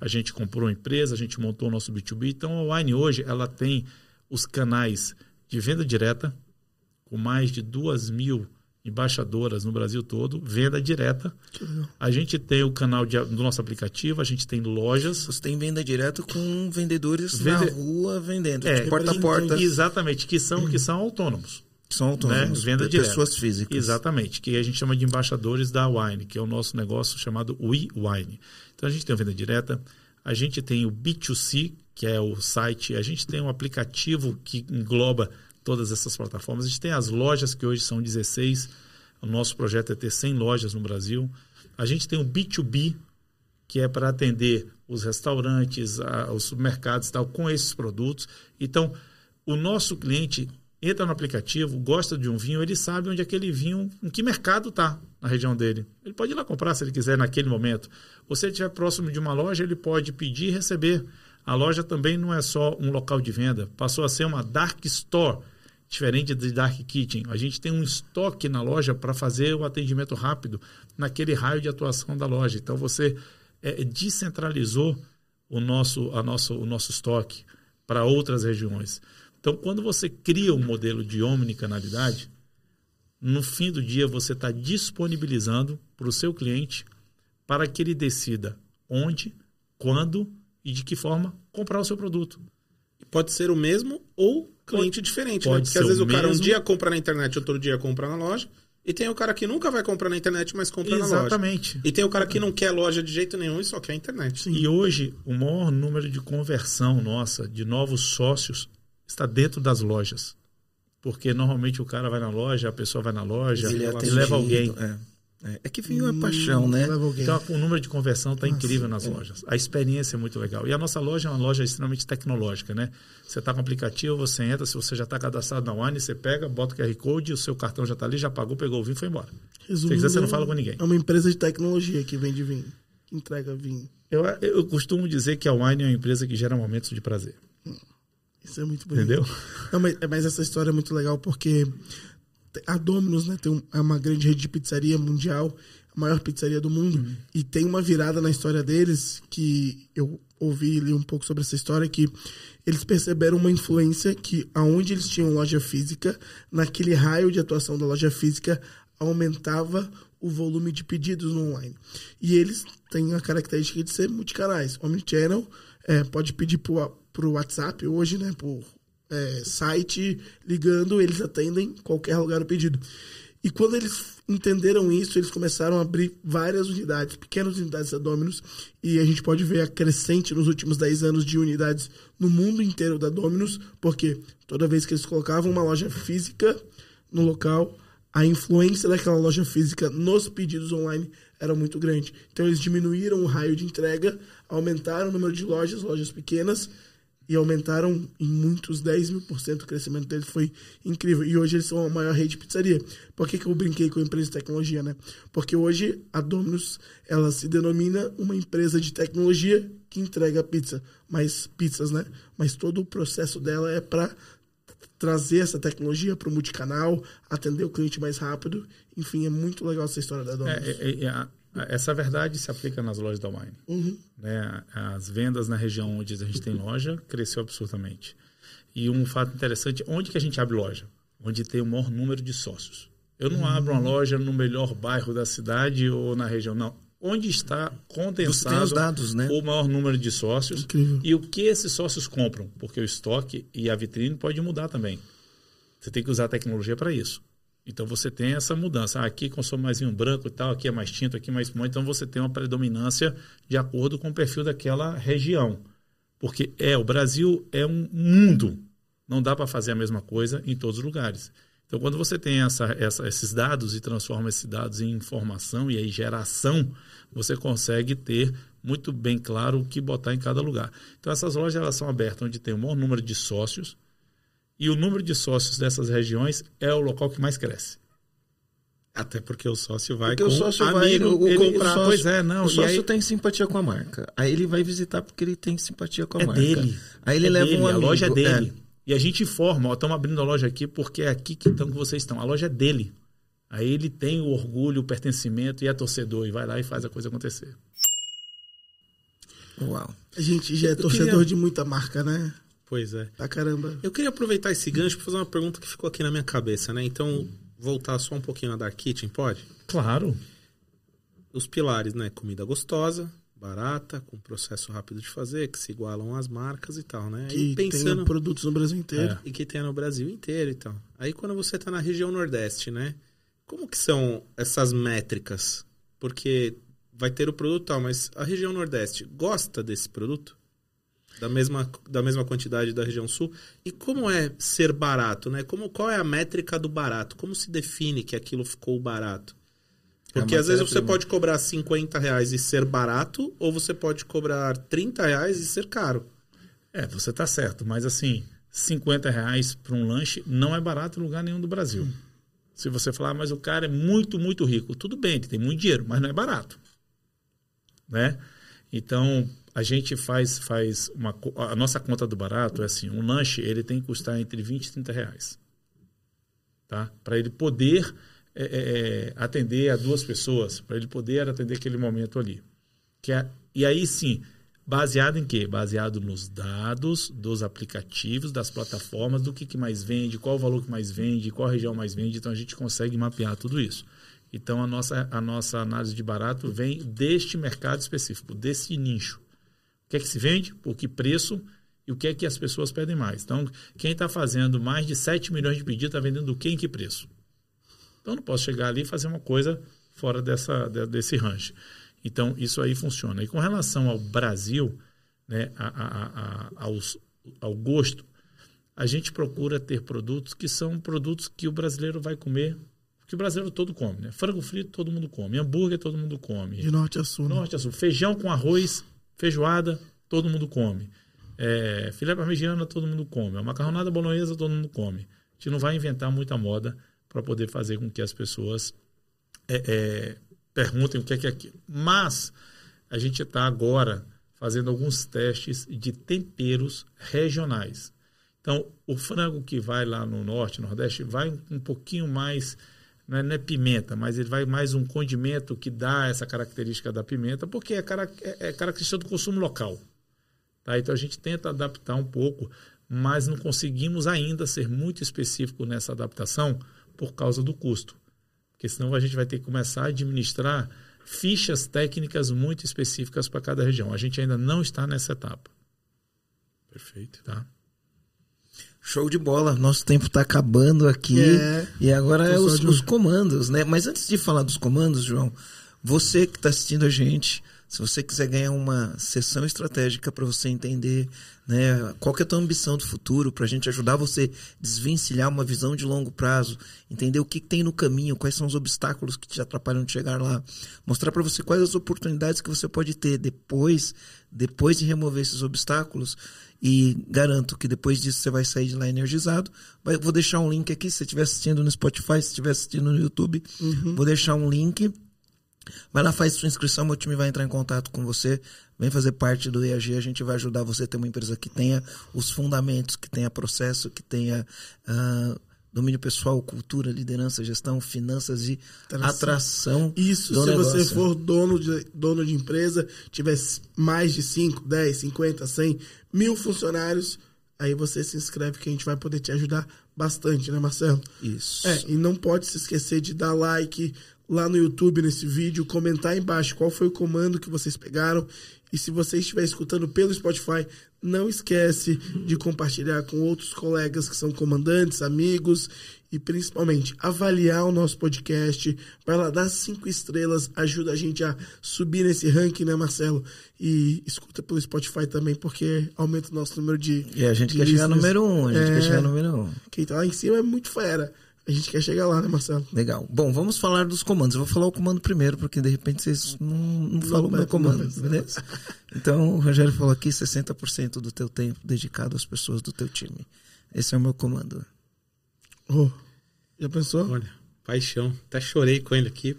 A gente comprou uma empresa, a gente montou o nosso B2B. Então, a Wine hoje, ela tem os canais de venda direta, com mais de duas mil embaixadoras no Brasil todo, venda direta. A gente tem o canal de, do nosso aplicativo, a gente tem lojas. Você tem venda direta com vendedores Vende... na rua vendendo, é, porta a porta. Exatamente, que são, que são autônomos. São autônomos, né? venda de pessoas físicas. Exatamente, que a gente chama de embaixadores da Wine, que é o nosso negócio chamado We Wine. Então a gente tem a venda direta, a gente tem o B2C, que é o site, a gente tem um aplicativo que engloba todas essas plataformas. A gente tem as lojas, que hoje são 16. O nosso projeto é ter 100 lojas no Brasil. A gente tem o B2B, que é para atender os restaurantes, a, os supermercados tal, com esses produtos. Então, o nosso cliente entra no aplicativo, gosta de um vinho, ele sabe onde aquele vinho, em que mercado está na região dele. Ele pode ir lá comprar se ele quiser naquele momento. Ou se ele estiver próximo de uma loja, ele pode pedir e receber. A loja também não é só um local de venda, passou a ser uma dark store diferente de Dark Kitchen. A gente tem um estoque na loja para fazer o atendimento rápido naquele raio de atuação da loja. Então você é, descentralizou o nosso, a nosso, o nosso estoque para outras regiões. Então, quando você cria um modelo de omnicanalidade, no fim do dia você está disponibilizando para o seu cliente para que ele decida onde, quando e de que forma comprar o seu produto. Pode ser o mesmo ou cliente diferente, né? Porque às vezes o, cara um dia compra na internet, outro dia compra na loja. E tem o cara que nunca vai comprar na internet, mas compra Exatamente. na loja. Exatamente. E tem o cara que não quer loja de jeito nenhum e só quer a internet. Sim. E hoje, o maior número de conversão nossa, de novos sócios, está dentro das lojas. Porque normalmente o cara vai na loja, a pessoa vai na loja, ele leva alguém. É. É, é que vinho é paixão, né? Então, o número de conversão está incrível nas é. lojas. A experiência é muito legal. E a nossa loja é uma loja extremamente tecnológica, né? Você está com o aplicativo, você entra, se você já está cadastrado na Wine, você pega, bota o QR Code, o seu cartão já está ali, já pagou, pegou o vinho e foi embora. Resumindo, se quiser, você não fala com ninguém. É uma empresa de tecnologia que vende vinho, que entrega vinho. Eu, eu costumo dizer que a Wine é uma empresa que gera momentos de prazer. Isso é muito bonito. Entendeu? Não, mas, mas essa história é muito legal porque a Domino's né, tem um, é uma grande rede de pizzaria mundial, a maior pizzaria do mundo, uhum. e tem uma virada na história deles que eu ouvi li um pouco sobre essa história que eles perceberam uma influência que aonde eles tinham loja física, naquele raio de atuação da loja física aumentava o volume de pedidos no online. E eles têm a característica de ser multicanais, omnichannel, é, pode pedir para o WhatsApp hoje, né, por é, site, ligando, eles atendem qualquer lugar o pedido. E quando eles entenderam isso, eles começaram a abrir várias unidades, pequenas unidades da Dominus, e a gente pode ver a crescente nos últimos 10 anos de unidades no mundo inteiro da Dominus, porque toda vez que eles colocavam uma loja física no local, a influência daquela loja física nos pedidos online era muito grande. Então eles diminuíram o raio de entrega, aumentaram o número de lojas, lojas pequenas, e aumentaram em muitos 10 mil por cento. O crescimento deles foi incrível. E hoje eles são a maior rede de pizzaria. Por que, que eu brinquei com a empresa de tecnologia, né? Porque hoje a Domino's ela se denomina uma empresa de tecnologia que entrega pizza, mas pizzas, né? Mas todo o processo dela é para trazer essa tecnologia para o multicanal, atender o cliente mais rápido. Enfim, é muito legal essa história da Domino's. É, é, é, essa verdade se aplica nas lojas da Wine. Uhum. Né? As vendas na região onde a gente tem loja cresceu absurdamente. E um fato interessante, onde que a gente abre loja? Onde tem o maior número de sócios. Eu não uhum. abro uma loja no melhor bairro da cidade ou na região, não. Onde está condensado dados, né? o maior número de sócios Incrível. e o que esses sócios compram. Porque o estoque e a vitrine pode mudar também. Você tem que usar a tecnologia para isso. Então você tem essa mudança. Ah, aqui consome mais vinho branco e tal, aqui é mais tinto, aqui é mais espumante. Então você tem uma predominância de acordo com o perfil daquela região. Porque é o Brasil é um mundo. Não dá para fazer a mesma coisa em todos os lugares. Então, quando você tem essa, essa, esses dados e transforma esses dados em informação e aí geração, você consegue ter muito bem claro o que botar em cada lugar. Então, essas lojas elas são abertas onde tem o maior número de sócios e o número de sócios dessas regiões é o local que mais cresce. Até porque o sócio vai Porque com o sócio amigo vai o, o, comprar. o sócio, Pois é, não, O e sócio aí- tem simpatia com a marca. Aí ele vai visitar porque ele tem simpatia com a É marca. dele. Aí ele É leva dele, um A amigo. loja é dele. É. E a gente informa, ó, estamos abrindo a loja aqui porque é aqui que, estão, que vocês estão. A loja é dele. Aí ele tem o orgulho, o pertencimento e é torcedor. E vai lá e faz a coisa acontecer. Uau. A gente já é Eu torcedor queria- de muita marca, né? Pois é. Pra caramba. Eu queria aproveitar esse gancho para fazer uma pergunta que ficou aqui na minha cabeça, né? Então, voltar só um pouquinho na Dark Kitchen, pode? Claro. Os pilares, né? Comida gostosa, barata, com processo rápido de fazer, que se igualam às marcas e tal, né? Que Aí pensando tem produtos no Brasil inteiro. É. e que tem no Brasil inteiro e tal. Aí quando você tá na região Nordeste, né? Como que são essas métricas? Porque vai ter o produto tal, mas a região Nordeste gosta desse produto? Da mesma, da mesma quantidade da região Sul? E como é ser barato, né? Como, qual é a métrica do barato? Como se define que aquilo ficou barato? Porque É às vezes você pode cobrar 50 reais e ser barato, ou você pode cobrar 30 reais e ser caro. É, você está certo. Mas assim, 50 reais para um lanche não é barato em lugar nenhum do Brasil. Se você falar, "Ah, mas o cara é muito, muito rico. Tudo bem, ele tem muito dinheiro, mas não é barato. Né? Então, a gente faz, faz uma... A nossa conta do barato é assim, um lanche ele tem que custar entre 20 e 30 reais. Tá? Para ele poder é, é, é, atender a duas pessoas, para ele poder atender aquele momento ali. Que é, e aí sim, baseado em quê? Baseado nos dados dos aplicativos, das plataformas, do que, que mais vende, qual o valor que mais vende, qual região mais vende. Então a gente consegue mapear tudo isso. Então a nossa, a nossa análise de barato vem deste mercado específico, desse nicho. O que é que se vende, por que preço e o que é que as pessoas pedem mais. Então, quem está fazendo mais de 7 milhões de pedidos está vendendo o que em que preço? Então, eu não posso chegar ali e fazer uma coisa fora dessa, de- desse range. Então, isso aí funciona. E com relação ao Brasil, né, a, a- a- aos- ao gosto, a gente procura ter produtos que são produtos que o brasileiro vai comer, que o brasileiro todo come. Né? Frango frito, todo mundo come. Hambúrguer, todo mundo come. De norte a sul. né? Norte a sul. Feijão com arroz, feijoada, todo mundo come. É, filé parmegiana, todo mundo come. A macarronada bolonhesa, todo mundo come. A gente não vai inventar muita moda para poder fazer com que as pessoas é, é, perguntem o que é, que é aquilo. Mas a gente está agora fazendo alguns testes de temperos regionais. Então, o frango que vai lá no norte, nordeste, vai um pouquinho mais, não é, não é pimenta, mas ele vai mais um condimento que dá essa característica da pimenta, porque é, cara- é- é característica do consumo local. Tá? Então a gente tenta adaptar um pouco, mas não conseguimos ainda ser muito específico nessa adaptação por causa do custo. Porque senão a gente vai ter que começar a administrar fichas técnicas muito específicas para cada região. A gente ainda não está nessa etapa. Perfeito. Tá? Show de bola. Nosso tempo está acabando aqui. É. E agora é os, de- os comandos, né? Mas antes de falar dos comandos, João, você que está assistindo a gente, se você quiser ganhar uma sessão estratégica para você entender né, qual que é a tua ambição do futuro, para a gente ajudar você a desvencilhar uma visão de longo prazo, entender o que, que tem no caminho, quais são os obstáculos que te atrapalham de chegar lá, mostrar para você quais as oportunidades que você pode ter depois, depois de remover esses obstáculos. E garanto que depois disso você vai sair de lá energizado. Vai- vou deixar um link aqui, se você estiver assistindo no Spotify, se estiver assistindo no YouTube, vou deixar um link. Vai lá, faz sua inscrição, meu time vai entrar em contato com você. Vem fazer parte do EAG, a gente vai ajudar você a ter uma empresa que tenha os fundamentos, que tenha processo, que tenha ah, domínio pessoal, cultura, liderança, gestão, finanças e Atração. atração. Isso se negócio. você for dono de, dono de empresa, tiver mais de 5, 10, 50, 100, mil funcionários, aí você se inscreve que a gente vai poder te ajudar bastante, né, Marcelo? Isso. É, e não pode se esquecer de dar like lá no YouTube, nesse vídeo, comentar aí embaixo qual foi o comando que vocês pegaram. E se você estiver escutando pelo Spotify, não esquece de compartilhar com outros colegas que são comandantes, amigos e principalmente avaliar o nosso podcast. Vai lá dar cinco estrelas, ajuda a gente a subir nesse ranking, né, Marcelo? E escuta pelo Spotify também, porque aumenta o nosso número de. E a gente quer chegar listeners. número um, a gente É. quer chegar número um. Quem tá lá em cima é muito fera. A gente quer chegar lá, né, Marcelo? Legal. Bom, vamos falar dos comandos. Eu vou falar o comando primeiro, porque de repente vocês não, não falam o meu comando, beleza? Então, o Rogério falou aqui 60% do teu tempo dedicado às pessoas do teu time. Esse é o meu comando. Oh, já pensou? Olha, paixão. Até chorei com ele aqui.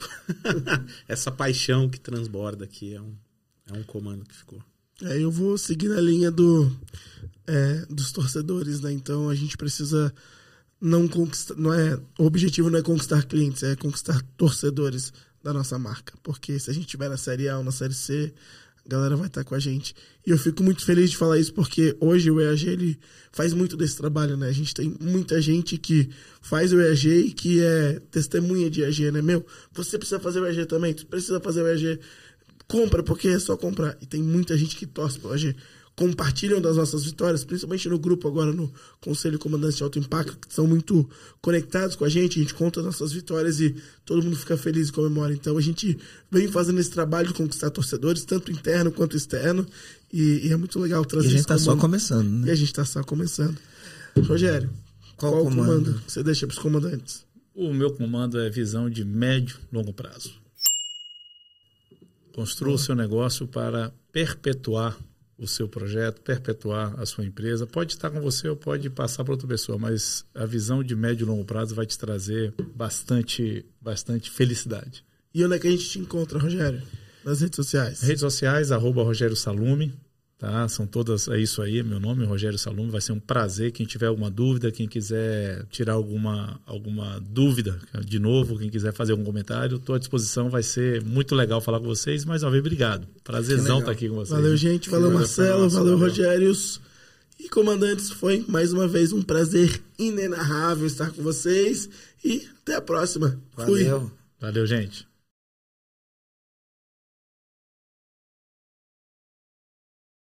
Essa paixão que transborda aqui é um, é um comando que ficou. Aí eu vou seguir na linha do, é, dos torcedores, né? Então a gente precisa não conquistar, não é, o objetivo não é conquistar clientes, é conquistar torcedores da nossa marca, porque se a gente estiver na série A ou na série C, a galera vai estar com a gente. E eu fico muito feliz de falar isso porque hoje o EAG ele faz muito desse trabalho, né? A gente tem muita gente que faz o EAG e que é testemunha de EAG, né? Meu, você precisa fazer o EAG também, tu precisa fazer o EAG compra, porque é só comprar. E tem muita gente que torce pela G. Compartilham das nossas vitórias, principalmente no grupo agora, no Conselho Comandante de Alto Impacto, que são muito conectados com a gente, a gente conta as nossas vitórias e todo mundo fica feliz e comemora. Então a gente vem fazendo esse trabalho de conquistar torcedores, tanto interno quanto externo, e, e é muito legal E trazer a gente esse tá só começando, E né? a gente tá só começando. Rogério, Qual qual, o comando? comando que você deixa para os comandantes? O meu comando é visão de médio longo prazo. Construa o seu negócio para perpetuar o seu projeto, perpetuar a sua empresa. Pode estar com você ou pode passar para outra pessoa, mas a visão de médio e longo prazo vai te trazer bastante, bastante felicidade. E onde é que a gente te encontra, Rogério? Nas redes sociais. Redes sociais, arroba Rogério Salume, tá? São todas, é isso aí, é meu nome, Rogério Salume. Vai ser um prazer. Quem tiver alguma dúvida, quem quiser tirar alguma, alguma dúvida, de novo, quem quiser fazer algum comentário, estou à disposição. Vai ser muito legal falar com vocês. Mais uma vez, obrigado. Prazerzão estar aqui com vocês. Valeu, gente. Valeu, Valeu, Marcelo. nossa, Valeu, valeu. Rogérios. E comandantes, foi mais uma vez um prazer inenarrável estar com vocês. E até a próxima. Fui. Valeu. Valeu, gente.